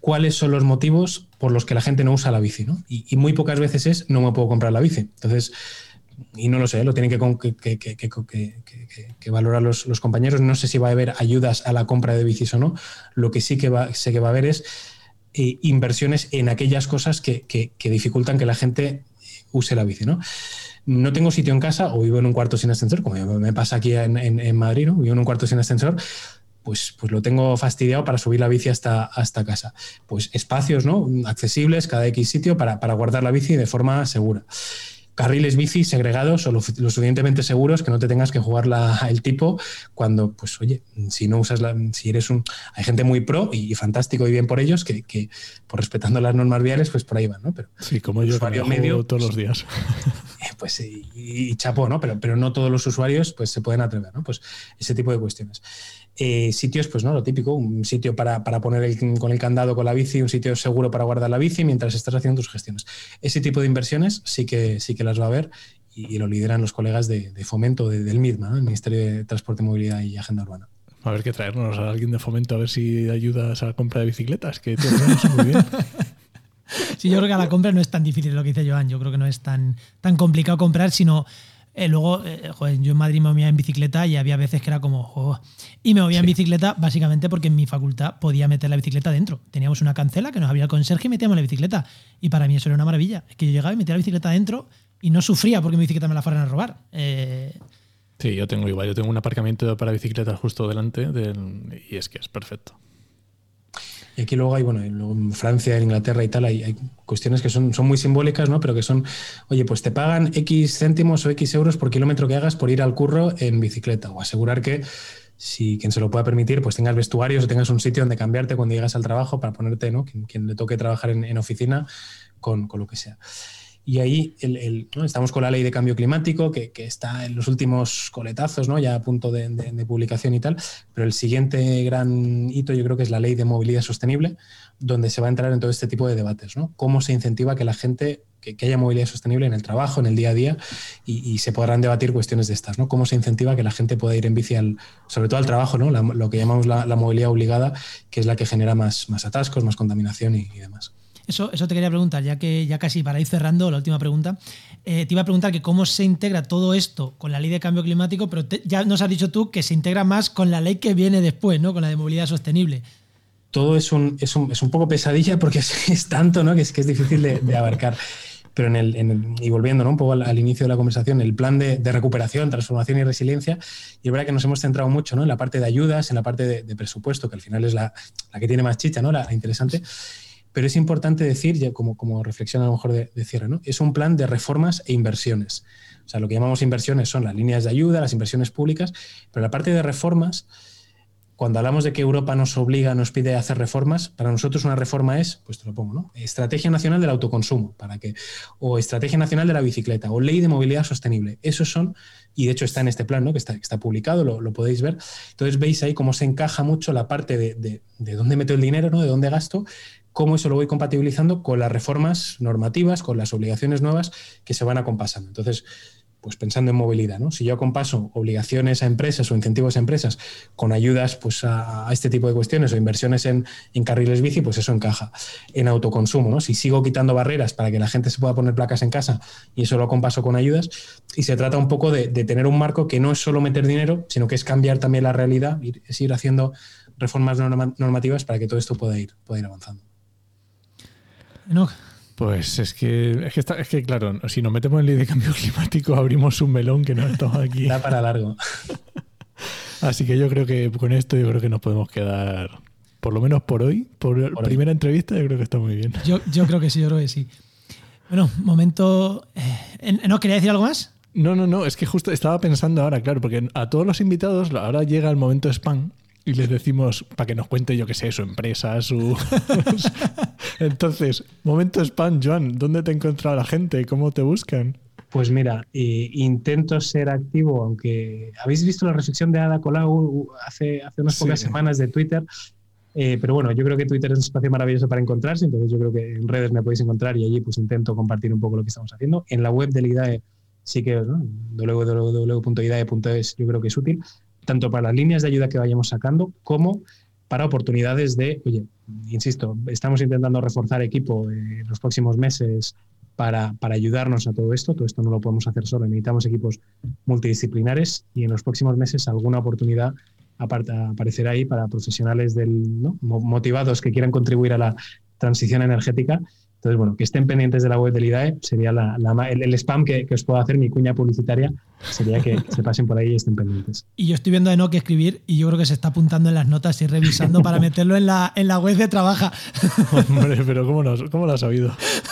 cuáles son los motivos por los que la gente no usa la bici. ¿no? Y, muy pocas veces es no me puedo comprar la bici. Entonces, y no lo sé, lo tienen que, que, valorar los, los, compañeros. No sé si va a haber ayudas a la compra de bicis o no. Lo que sí que va, sé que va a haber es inversiones en aquellas cosas que, dificultan que la gente use la bici, ¿no? No tengo sitio en casa o vivo en un cuarto sin ascensor, como me pasa aquí en, Madrid, ¿no? Vivo en un cuarto sin ascensor, pues, pues, lo tengo fastidiado para subir la bici hasta, hasta casa. Pues espacios ¿no? accesibles, cada X sitio para, para guardar la bici de forma segura carriles bici segregados o lo, suficientemente seguros que no te tengas que jugar el tipo cuando, pues oye, si no usas la, si eres un, hay gente muy pro y, fantástico y bien por ellos que, que, por respetando las normas viales, pues por ahí van, ¿no? Pero sí, como yo que medio todos los días. Eh, pues y, y, chapó, ¿no? Pero, pero no todos los usuarios pues se pueden atrever, ¿no? Pues ese tipo de cuestiones. Eh, sitios, pues no, lo típico, un sitio para, poner con el candado con la bici, un sitio seguro para guardar la bici mientras estás haciendo tus gestiones. Ese tipo de inversiones sí que, sí que las va a haber y, lo lideran los colegas de, fomento del MIDMA, el Ministerio de Transporte, Movilidad y Agenda Urbana. A ver qué traernos a alguien de fomento a ver si ayudas a la compra de bicicletas, que te muy bien. Sí, yo creo que a la compra no es tan difícil lo que dice Joan. Yo creo que no es tan, tan complicado comprar, sino eh, luego, eh, joder, yo en Madrid me movía en bicicleta y había veces que era como, y me movía en bicicleta básicamente porque en mi facultad podía meter la bicicleta dentro. Teníamos una cancela que nos abría el conserje y metíamos la bicicleta. Y para mí eso era una maravilla. Es que yo llegaba y metía la bicicleta dentro y no sufría porque mi bicicleta me la fueran a robar. Eh, sí, yo tengo igual. Yo tengo un aparcamiento para bicicletas justo delante del, y es que es perfecto. Y aquí luego hay, bueno, en Francia, en Inglaterra y tal, hay, cuestiones que son, son, muy simbólicas, ¿no? Pero que son, oye, pues te pagan X céntimos o X euros por kilómetro que hagas por ir al curro en bicicleta o asegurar que si quien se lo pueda permitir, pues tengas vestuarios o tengas un sitio donde cambiarte cuando llegas al trabajo para ponerte, ¿no? Quien, le toque trabajar en, oficina con, con, lo que sea. Y ahí estamos con la ley de cambio climático, que, está en los últimos coletazos, ¿no? ya a punto de, publicación y tal, pero el siguiente gran hito yo creo que es la ley de movilidad sostenible, donde se va a entrar en todo este tipo de debates. ¿no? Cómo se incentiva que la gente, que, haya movilidad sostenible en el trabajo, en el día a día, y, se podrán debatir cuestiones de estas. ¿no? Cómo se incentiva que la gente pueda ir en bici, al, sobre todo al trabajo, ¿no? lo que llamamos la, movilidad obligada, que es la que genera más, más atascos, más contaminación y demás. Eso, eso te quería preguntar, ya que ya casi para ir cerrando la última pregunta, eh, te iba a preguntar que cómo se integra todo esto con la ley de cambio climático, pero ya nos has dicho tú que se integra más con la ley que viene después, ¿no? Con la de movilidad sostenible. Todo es un, es un, es un poco pesadilla porque es, tanto, ¿no? Que es, que es difícil de, abarcar. Pero en el, y volviendo un poco al, inicio de la conversación, el plan de, recuperación, transformación y resiliencia, y es verdad que nos hemos centrado mucho ¿no? en la parte de ayudas, en la parte de, presupuesto, que al final es la, la, que tiene más chicha, ¿no? la interesante pero es importante decir, como, como reflexión a lo mejor de, cierre, ¿no? es un plan de reformas e inversiones. O sea, lo que llamamos inversiones son las líneas de ayuda, las inversiones públicas, pero la parte de reformas, cuando hablamos de que Europa nos obliga, nos pide hacer reformas, para nosotros una reforma es, pues te lo pongo, ¿no? Estrategia Nacional del Autoconsumo, para que, o Estrategia Nacional de la Bicicleta, o Ley de Movilidad Sostenible. Esos son, y de hecho está en este plan, ¿no? Que está, está publicado, lo, lo, podéis ver. Entonces veis ahí cómo se encaja mucho la parte de, de, de dónde meto el dinero, ¿no? De dónde gasto, cómo eso lo voy compatibilizando con las reformas normativas, con las obligaciones nuevas que se van acompasando. Entonces, pues pensando en movilidad, ¿no? Si yo compaso obligaciones a empresas o incentivos a empresas con ayudas pues a, este tipo de cuestiones o inversiones en, carriles bici, pues eso encaja. En autoconsumo, ¿no? Si sigo quitando barreras para que la gente se pueda poner placas en casa y eso lo compaso con ayudas, y se trata un poco de, tener un marco que no es solo meter dinero, sino que es cambiar también la realidad, es ir haciendo reformas normativas para que todo esto pueda ir, pueda ir avanzando. Pues es que, es que, claro, si nos metemos en ley de cambio climático, abrimos un melón que no estamos aquí. Da para largo. Así que yo creo que con esto yo creo que nos podemos quedar, por lo menos por hoy, por, primera entrevista, yo creo que está muy bien. Yo, creo que sí, yo creo que sí. Bueno, momento. Eh, ¿No quería decir algo más? No, no, no, es que justo estaba pensando ahora, claro, porque a todos los invitados ahora llega el momento spam y les decimos para que nos cuente, yo qué sé, su empresa, su. Entonces, momento spam, Joan, ¿dónde te ha encontrado la gente? ¿Cómo te buscan? Pues mira, eh, intento ser activo, aunque habéis visto la reflexión de Ada Colau hace, hace unas pocas semanas de Twitter, eh, pero bueno, yo creo que Twitter es un espacio maravilloso para encontrarse, entonces yo creo que en redes me podéis encontrar y allí pues intento compartir un poco lo que estamos haciendo. En la web del IDAE sí que ¿no? www.idae.es yo creo que es útil, tanto para las líneas de ayuda que vayamos sacando como para oportunidades de, oye, insisto, estamos intentando reforzar equipo en los próximos meses para, para, ayudarnos a todo esto. Todo esto no lo podemos hacer solo, necesitamos equipos multidisciplinares y en los próximos meses alguna oportunidad aparecerá ahí para profesionales del, motivados que quieran contribuir a la transición energética Entonces, bueno, que estén pendientes de la web del IDAE sería el, spam que, os puedo hacer, mi cuña publicitaria, sería que, se pasen por ahí y estén pendientes. Y yo estoy viendo a Enoch escribir y yo creo que se está apuntando en las notas y revisando para meterlo en la, en la web de Trabaja. Hombre, pero ¿cómo lo, cómo lo has sabido?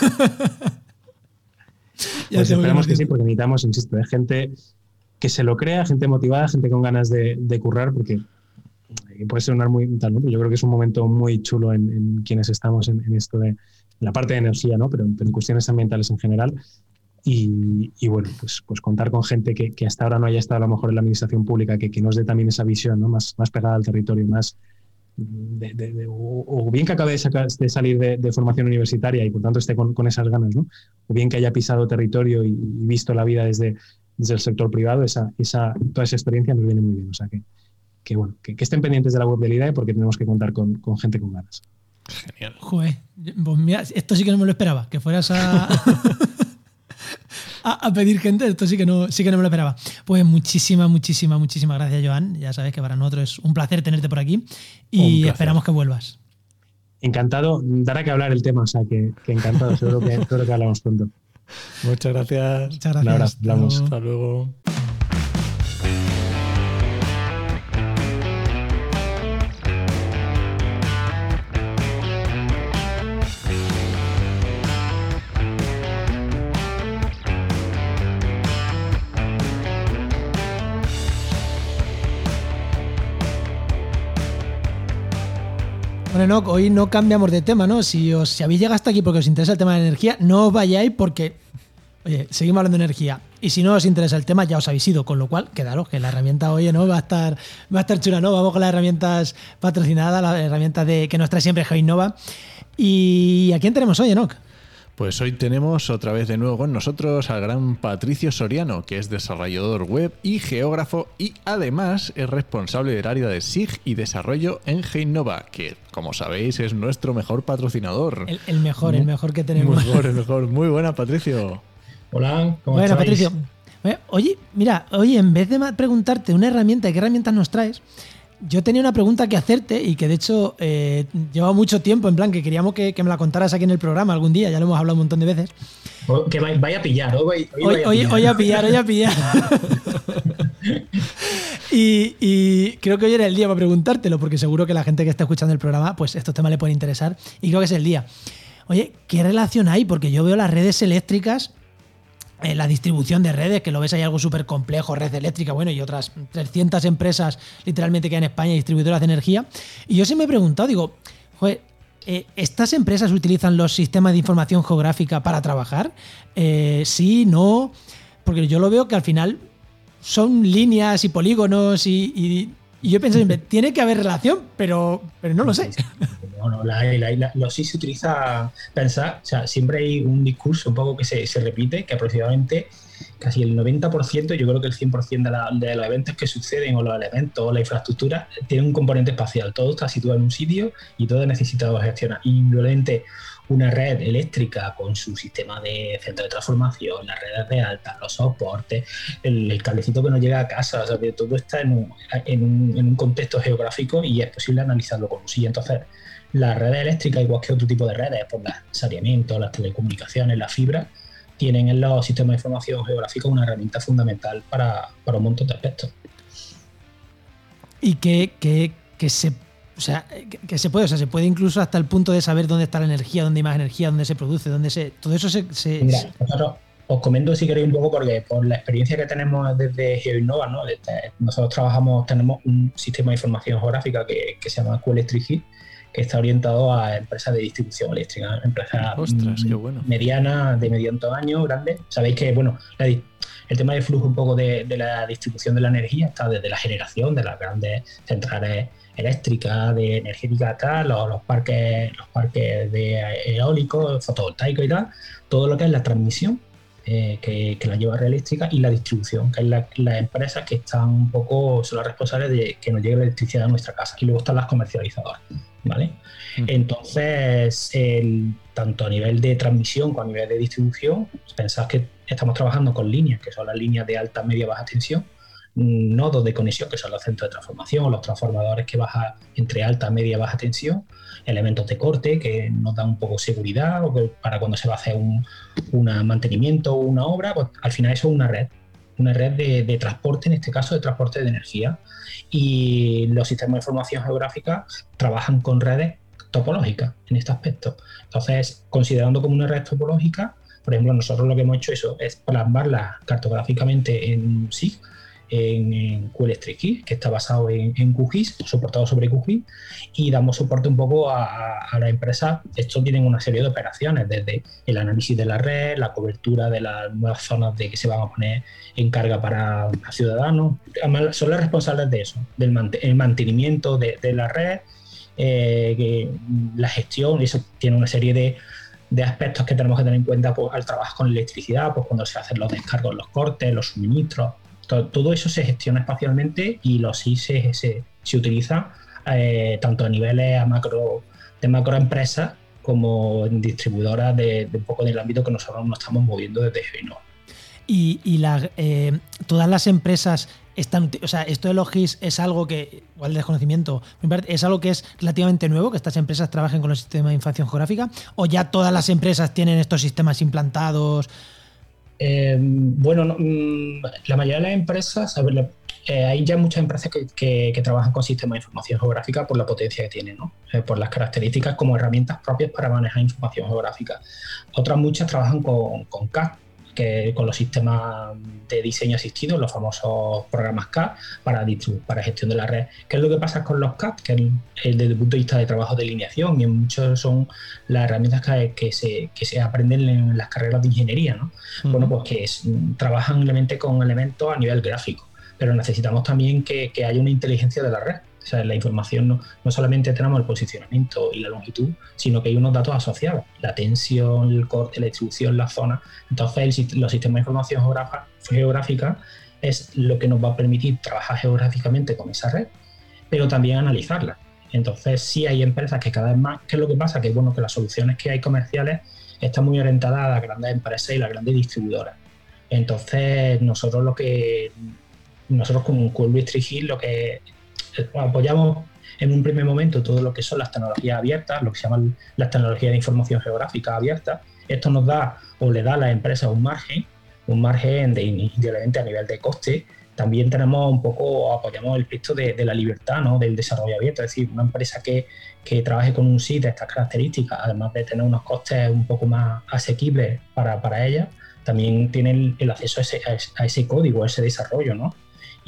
pues esperamos que sí, porque necesitamos, insisto, de gente que se lo crea, gente motivada, gente con ganas de, currar, porque puede sonar muy tal, ¿no? Yo creo que es un momento muy chulo en, quienes estamos en, esto de la parte de energía, ¿no? Pero, en cuestiones ambientales en general. Y, bueno, pues, pues contar con gente que, hasta ahora no haya estado a lo mejor en la administración pública, que, nos dé también esa visión ¿no? más, más pegada al territorio, más, o, bien que acabe de, salir de, formación universitaria y por tanto esté con, esas ganas, ¿no? o bien que haya pisado territorio y, visto la vida desde, el sector privado, esa, esa, toda esa experiencia nos viene muy bien. O sea que, que bueno, que, estén pendientes de la web del IDAE porque tenemos que contar con, con gente con ganas. Genial. Joder, pues mira, esto sí que no me lo esperaba, que fueras a, a, pedir gente, esto sí que, no, sí que no me lo esperaba. Pues muchísimas, muchísimas, muchísimas gracias, Joan. Ya sabes que para nosotros es un placer tenerte por aquí y esperamos que vuelvas. Encantado, dará que hablar el tema, o sea que, encantado, seguro que, seguro que hablamos pronto. Muchas gracias. Muchas gracias. hablamos. Hasta luego. Bueno, hoy no cambiamos de tema, ¿no? Si os habéis llegado hasta aquí porque os interesa el tema de la energía, no os vayáis porque, oye, seguimos hablando de energía. Y si no os interesa el tema, ya os habéis ido, con lo cual, quedaros, que la herramienta, hoy ¿no? Va a estar, va a estar chula, ¿no? Vamos con las herramientas patrocinadas, las herramientas de, que nos trae siempre Nova. ¿Y a quién tenemos hoy, Enoch? Pues hoy tenemos otra vez de nuevo con nosotros al gran Patricio Soriano, que es desarrollador web y geógrafo y además es responsable del área de SIG y desarrollo en Heinova, que como sabéis es nuestro mejor patrocinador. El, mejor, el mejor que tenemos. Muy mejor, el mejor. Muy buena, Patricio. Hola, ¿cómo Bueno, Patricio. Oye, mira, oye, en vez de preguntarte una herramienta, ¿qué herramientas nos traes? Yo tenía una pregunta que hacerte y que de hecho eh, lleva mucho tiempo, en plan, que queríamos que, me la contaras aquí en el programa algún día, ya lo hemos hablado un montón de veces. Que vaya a pillar, hoy, hoy, a pillar, hoy a pillar. y, creo que hoy era el día para preguntártelo, porque seguro que la gente que está escuchando el programa, pues estos temas le pueden interesar. Y creo que es el día. Oye, ¿qué relación hay? Porque yo veo las redes eléctricas la distribución de redes, que lo ves ahí algo súper complejo, red eléctrica, bueno, y otras 300 empresas literalmente que hay en España, distribuidoras de energía. Y yo sí me he preguntado, digo, joder, eh, ¿estas empresas utilizan los sistemas de información geográfica para trabajar? Eh, sí, no, porque yo lo veo que al final son líneas y polígonos y y yo pienso tiene que haber relación, pero, pero no lo sé. No, no, la, la, lo sí se utiliza, pensar, o sea, siempre hay un discurso un poco que se, se repite, que aproximadamente casi el 90%, yo creo que el 100% de, los eventos que suceden o los elementos o la infraestructura tiene un componente espacial. Todo está situado en un sitio y todo es necesitado gestionar. Indudablemente una red eléctrica con su sistema de centro de transformación, las redes de alta, los soportes, el, cablecito que nos llega a casa, o sea, todo está en un, en, un, contexto geográfico y es posible analizarlo con un sí. Entonces, las redes eléctricas, igual que otro tipo de redes, por los saneamiento, las telecomunicaciones, la fibra, tienen en los sistemas de información geográfica una herramienta fundamental para, para un montón de aspectos. Y que, que, que se o sea, que, se puede, o sea, se puede incluso hasta el punto de saber dónde está la energía, dónde hay más energía, dónde se produce, dónde se. Todo eso se. Mira, nosotros os comento si queréis un poco, porque por la experiencia que tenemos desde GeoInnova, ¿no? nosotros trabajamos, tenemos un sistema de información geográfica que, se llama QElectric que está orientado a empresas de distribución eléctrica, empresas medianas, de mediano tamaño, grandes. Sabéis que, bueno, el tema del flujo un poco de, de la distribución de la energía está desde la generación de las grandes centrales eléctrica, de energética tal, los, los parques, los parques de eólicos, fotovoltaicos y tal, todo lo que es la transmisión eh, que, la lleva Red Eléctrica y la distribución, que es la, las empresas que están un poco, son las responsables de que nos llegue la electricidad a nuestra casa. Y luego están las comercializadoras, ¿vale? Mm. Entonces, tanto a nivel de transmisión como a nivel de distribución, pensad que estamos trabajando con líneas, que son las líneas de alta, media, baja tensión, nodos de conexión, que son los centros de transformación los transformadores que baja entre alta, media, baja tensión, elementos de corte que nos dan un poco seguridad o para cuando se va a hacer un mantenimiento o una obra, pues al final eso es una red, una red de, transporte, en este caso de transporte de energía. Y los sistemas de información geográfica trabajan con redes topológicas en este aspecto. Entonces, considerando como una red topológica, por ejemplo, nosotros lo que hemos hecho eso es plasmarla cartográficamente en SIG en, en QLStrikey, que está basado en, en, QGIS, soportado sobre QGIS, y damos soporte un poco a, a, la empresa. Esto tienen una serie de operaciones, desde el análisis de la red, la cobertura de las nuevas zonas de que se van a poner en carga para, ciudadanos. Son las responsables de eso, del mantenimiento de, la red, eh, la gestión, y eso tiene una serie de, de aspectos que tenemos que tener en cuenta pues, al trabajo con electricidad, pues cuando se hacen los descargos, los cortes, los suministros, todo, eso se gestiona espacialmente y los SI se, se, utiliza eh, tanto a niveles a macro, de macroempresas como en distribuidoras de, un poco del ámbito que nosotros nos estamos moviendo desde Geno. Y, y eh, todas las empresas están, o sea, esto de los GIS es algo que, igual de desconocimiento, es algo que es relativamente nuevo, que estas empresas trabajen con los sistemas de información geográfica, o ya todas las empresas tienen estos sistemas implantados. Eh, bueno, mm, la mayoría de las empresas, eh, hay ya muchas empresas que, trabajan con sistemas de información geográfica por la potencia que tienen, ¿no? Eh, por las características como herramientas propias para manejar información geográfica. Otras muchas trabajan con, con que con los sistemas de diseño asistido, los famosos programas CAD para, para gestión de la red. ¿Qué es lo que pasa con los CAD? Que desde el punto de vista de trabajo de alineación y en muchos son las herramientas que, se, que se aprenden en las carreras de ingeniería. ¿no? Bueno, pues que trabajan realmente con elementos a nivel gráfico, pero necesitamos también que, que haya una inteligencia de la red. O sea, la información no, no, solamente tenemos el posicionamiento y la longitud, sino que hay unos datos asociados, la tensión, el corte, la distribución, la zona. Entonces, los sistemas de información geográfica es lo que nos va a permitir trabajar geográficamente con esa red, pero también analizarla. Entonces, sí hay empresas que cada vez más, ¿qué es lo que pasa? Que bueno, que las soluciones que hay comerciales están muy orientadas a las grandes empresas y las grandes distribuidoras. Entonces, nosotros lo que nosotros como Coolbit lo que apoyamos en un primer momento todo lo que son las tecnologías abiertas, lo que se llaman las tecnologías de información geográfica abierta. Esto nos da o le da a la empresa un margen, un margen de, indudablemente a nivel de coste. También tenemos un poco, apoyamos el pacto de, la libertad, ¿no? del desarrollo abierto, es decir, una empresa que, que trabaje con un SIT de estas características, además de tener unos costes un poco más asequibles para, para ella, también tiene el, acceso a ese, a ese, código, a ese desarrollo, ¿no?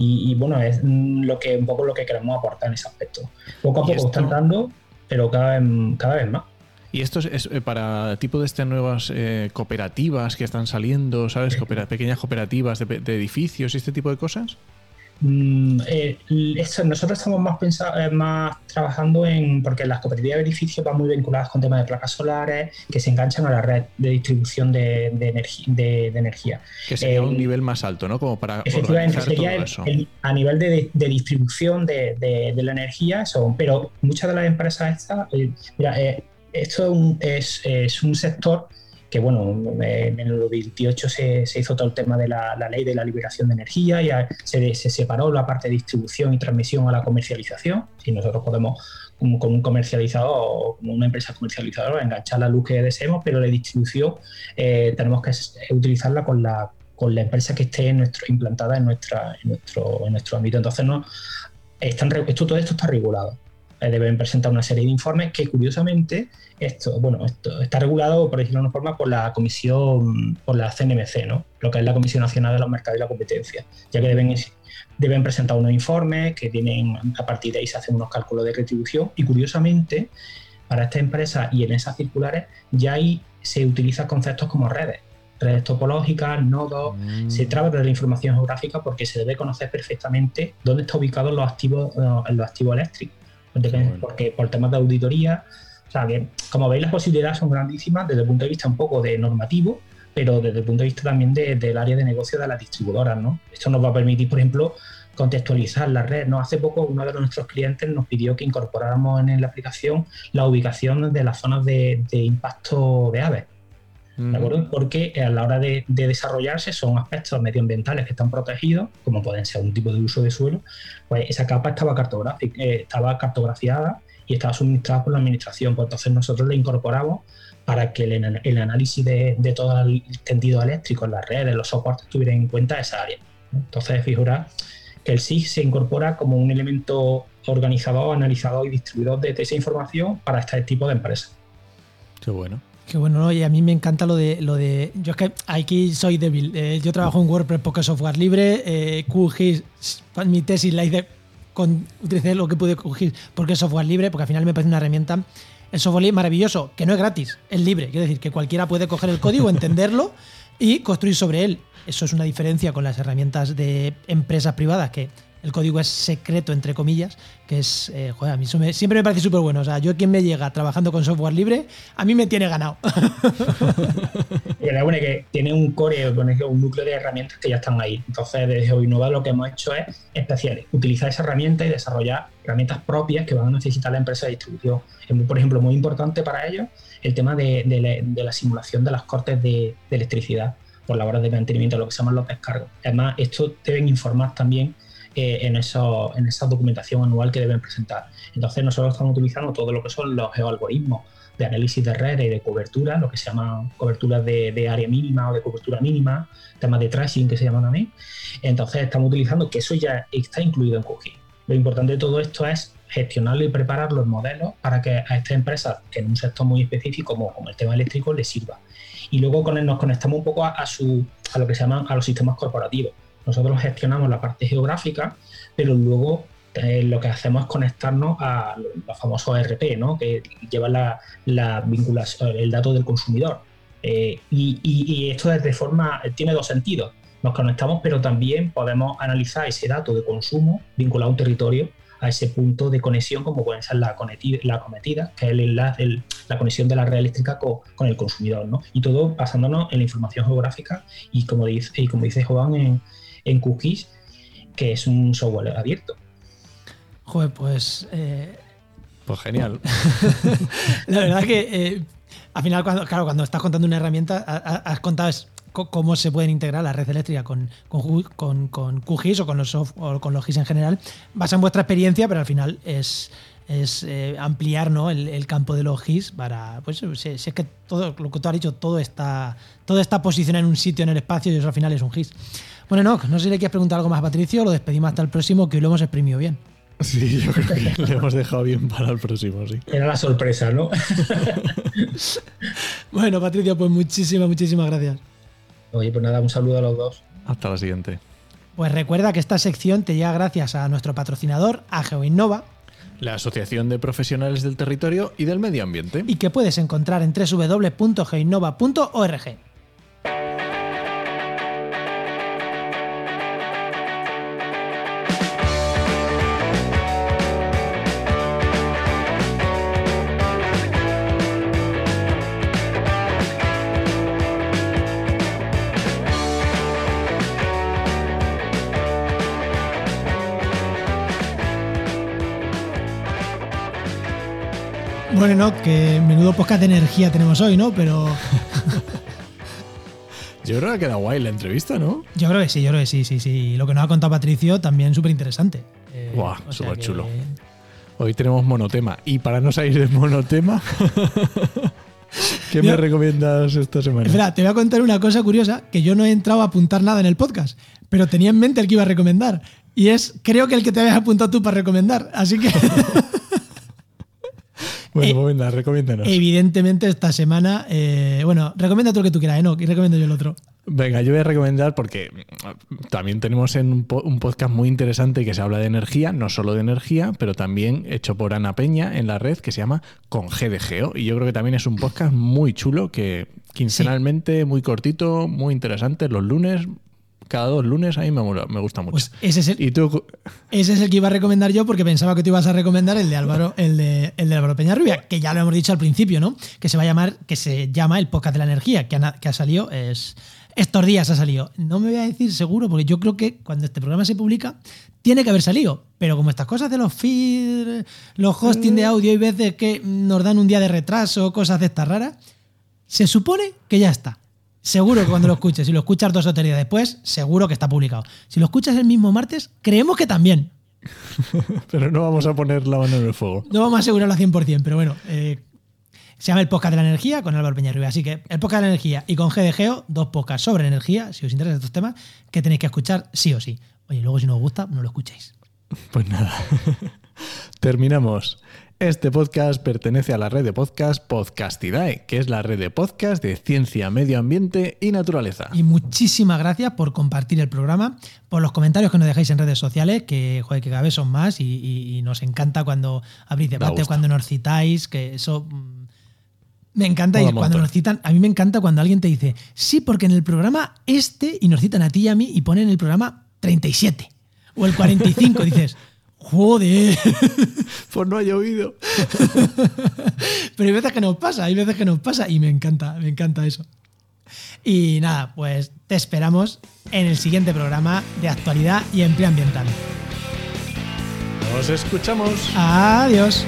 Y, bueno, es lo que, un poco lo que queremos aportar en ese aspecto. Poco a poco están dando, pero cada vez, cada vez más. Y esto es, eh, para tipo de estas nuevas eh, cooperativas que están saliendo, ¿sabes? pequeñas cooperativas de, edificios y este tipo de cosas. Mm, eh, nosotros estamos más, pensado, eh, más trabajando en, porque las cooperativas de edificios van muy vinculadas con temas de placas solares que se enganchan a la red de distribución de, de, energía. Que sería un nivel más alto, ¿no? Como para efectivamente, sería eso. a nivel de, distribución de, la energía, son, pero muchas de las empresas estas, eh, mira, esto es, es un sector que bueno, en el 2028 se, se, hizo todo el tema de la, ley de la liberación de energía, y se, se, separó la parte de distribución y transmisión a la comercialización. Si nosotros podemos, como, un comercializador o como una empresa comercializadora, enganchar la luz que deseemos, pero la distribución eh, tenemos que utilizarla con la, con la empresa que esté en nuestro, implantada en, nuestra, en, nuestro, en nuestro ámbito. Entonces, no, están, esto, todo esto está regulado. Eh, deben presentar una serie de informes que curiosamente esto, bueno, esto está regulado, por decirlo de una forma, por la comisión, por la CNMC, ¿no? Lo que es la Comisión Nacional de los Mercados y la Competencia, ya que deben, deben presentar unos informes que tienen, a partir de ahí se hacen unos cálculos de retribución y curiosamente para esta empresa y en esas circulares ya ahí se utilizan conceptos como redes, redes topológicas, nodos, mm. se trata de la información geográfica porque se debe conocer perfectamente dónde están ubicados los activos, los activos eléctricos porque por temas de auditoría, o sea, que como veis las posibilidades son grandísimas desde el punto de vista un poco de normativo, pero desde el punto de vista también del área de negocio de las distribuidoras, ¿no? Esto nos va a permitir, por ejemplo, contextualizar la red. ¿no? Hace poco uno de nuestros clientes nos pidió que incorporáramos en la aplicación la ubicación de las zonas de, impacto de aves. ¿De acuerdo? Porque a la hora de, desarrollarse son aspectos medioambientales que están protegidos, como pueden ser un tipo de uso de suelo, pues esa capa estaba, eh, estaba cartografiada y estaba suministrada por la administración. Pues entonces nosotros la incorporamos para que el, análisis de, todo el tendido eléctrico las redes, los soportes, tuvieran en cuenta esa área. Entonces, figura que el SIG se incorpora como un elemento organizador, analizador y distribuidor de, esa información para este tipo de empresas. Qué bueno. Qué bueno, ¿no? Y a mí me encanta lo de. Lo de yo es que aquí soy débil. Eh, yo trabajo en WordPress porque es software libre. Eh, QGIS, mi tesis la hice con. Utilicé lo que pude QGIS porque es software libre, porque al final me parece una herramienta. El software libre maravilloso, que no es gratis, es libre. Quiero decir que cualquiera puede coger el código, entenderlo y construir sobre él. Eso es una diferencia con las herramientas de empresas privadas que el código es secreto, entre comillas, que es, eh, joder, a mí siempre me parece súper bueno. O sea, yo quien me llega trabajando con software libre, a mí me tiene ganado. y la buena que tiene un core, un núcleo de herramientas que ya están ahí. Entonces, desde Innova lo que hemos hecho es especiales, utilizar esa herramienta y desarrollar herramientas propias que van a necesitar la empresa de distribución. Es, por ejemplo, muy importante para ellos el tema de, la, simulación de las cortes de, electricidad por la hora de mantenimiento, lo que se llaman los descargos. Además, esto deben informar también eh, en, eso, en esa documentación anual que deben presentar. Entonces nosotros estamos utilizando todo lo que son los geoalgoritmos de análisis de redes y de cobertura, lo que se llaman coberturas de, área mínima o de cobertura mínima, temas de tracing que se llaman a mí. Entonces estamos utilizando que eso ya está incluido en QGIS. Lo importante de todo esto es gestionarlo y preparar los modelos para que a estas empresas, en un sector muy específico como, el tema eléctrico, les sirva. Y luego nos conectamos un poco a, su, a lo que se llaman a los sistemas corporativos. Nosotros gestionamos la parte geográfica, pero luego eh, lo que hacemos es conectarnos a los famosos ERP, ¿no? que llevan la, vinculación, el dato del consumidor. Eh, y, esto de forma tiene dos sentidos. Nos conectamos, pero también podemos analizar ese dato de consumo vinculado a un territorio a ese punto de conexión, como pueden ser la, la cometida, que es el enlace, la conexión de la red eléctrica con, el consumidor. ¿no? Y todo basándonos en la información geográfica y, como dice, y como dice Joan, en, en cookies, que es un software abierto. Joder, pues. Eh, pues genial. la verdad que eh, al final, cuando, claro, cuando estás contando una herramienta, has contado cómo se pueden integrar la red eléctrica con, con, con, QGIS o con los soft, o con los GIS en general, basa en vuestra experiencia, pero al final es, es eh, ampliar ¿no? el, campo de los GIS para. Pues si, es que todo lo que tú has dicho, todo está, todo está posicionado en un sitio en el espacio y eso al final es un GIS. Bueno, no, no sé si le quieres preguntar algo más a Patricio, lo despedimos hasta el próximo, que hoy lo hemos exprimido bien. Sí, yo creo que le hemos dejado bien para el próximo, sí. Era la sorpresa, ¿no? bueno, Patricio, pues muchísimas, muchísimas gracias. Oye, pues nada, un saludo a los dos. Hasta la siguiente. Pues recuerda que esta sección te llega gracias a nuestro patrocinador, a GeoInnova, la Asociación de Profesionales del Territorio y del Medio Ambiente. Y que puedes encontrar en www.geoinnova.org. Que menudo podcast de energía tenemos hoy, ¿no? Pero. Yo creo que queda guay la entrevista, ¿no? Yo creo que sí, yo creo que sí, sí, sí. Lo que nos ha contado Patricio también súper interesante. Eh, Guau, súper chulo. Hoy tenemos monotema. Y para no salir de monotema, ¿qué me recomiendas esta semana? Espera, te voy a contar una cosa curiosa que yo no he entrado a apuntar nada en el podcast, pero tenía en mente el que iba a recomendar. Y es, creo que el que te habías apuntado tú para recomendar. Así que. Bueno, eh, recomiéndanos. Evidentemente, esta semana. Eh, bueno, recomienda tú lo que tú quieras, ¿eh? Y recomiendo yo el otro. Venga, yo voy a recomendar porque también tenemos en un, podcast muy interesante que se habla de energía, no solo de energía, pero también hecho por Ana Peña en la red que se llama Con G de Geo. Y yo creo que también es un podcast muy chulo que quincenalmente, muy cortito, muy interesante, los lunes, cada dos lunes a mí me, me gusta mucho. Pues ese es el, ¿Y tú? ese es el que iba a recomendar yo porque pensaba que tú ibas a recomendar el de Álvaro, el de, el de Álvaro Peñarrubia, que ya lo hemos dicho al principio, ¿no? Que se va a llamar, que se llama el podcast de la energía, que ha, que ha salido, es, estos días ha salido. No me voy a decir seguro, porque yo creo que cuando este programa se publica, tiene que haber salido. Pero como estas cosas de los feed, los hosting de audio, hay veces que nos dan un día de retraso, cosas de estas raras, se supone que ya está. Seguro que cuando lo escuches, si lo escuchas dos o tres días después, seguro que está publicado. Si lo escuchas el mismo martes, creemos que también. pero no vamos a poner la mano en el fuego. No vamos a asegurarlo al 100%, pero bueno. Eh, se llama el podcast de la energía con Álvaro Peñarriba. Así que el podcast de la energía y con GDGO, dos podcasts sobre energía, si os interesan estos temas, que tenéis que escuchar sí o sí. Oye, luego si no os gusta, no lo escuchéis. Pues nada. Terminamos. Este podcast pertenece a la red de podcast Podcastidae, que es la red de podcast de ciencia, medio ambiente y naturaleza. Y muchísimas gracias por compartir el programa, por los comentarios que nos dejáis en redes sociales, que, joder, que cada vez son más y, nos encanta cuando abrís debate, cuando nos citáis, que eso mm, me encanta y cuando nos citan, a mí me encanta cuando alguien te dice, sí, porque en el programa este, y nos citan a ti y a mí, y ponen el programa 37 o el 45, dices, Joder. Pues no ha llovido. Pero hay veces que nos pasa, hay veces que nos pasa y me encanta, me encanta eso. Y nada, pues te esperamos en el siguiente programa de actualidad y empleo ambiental. Nos escuchamos. Adiós.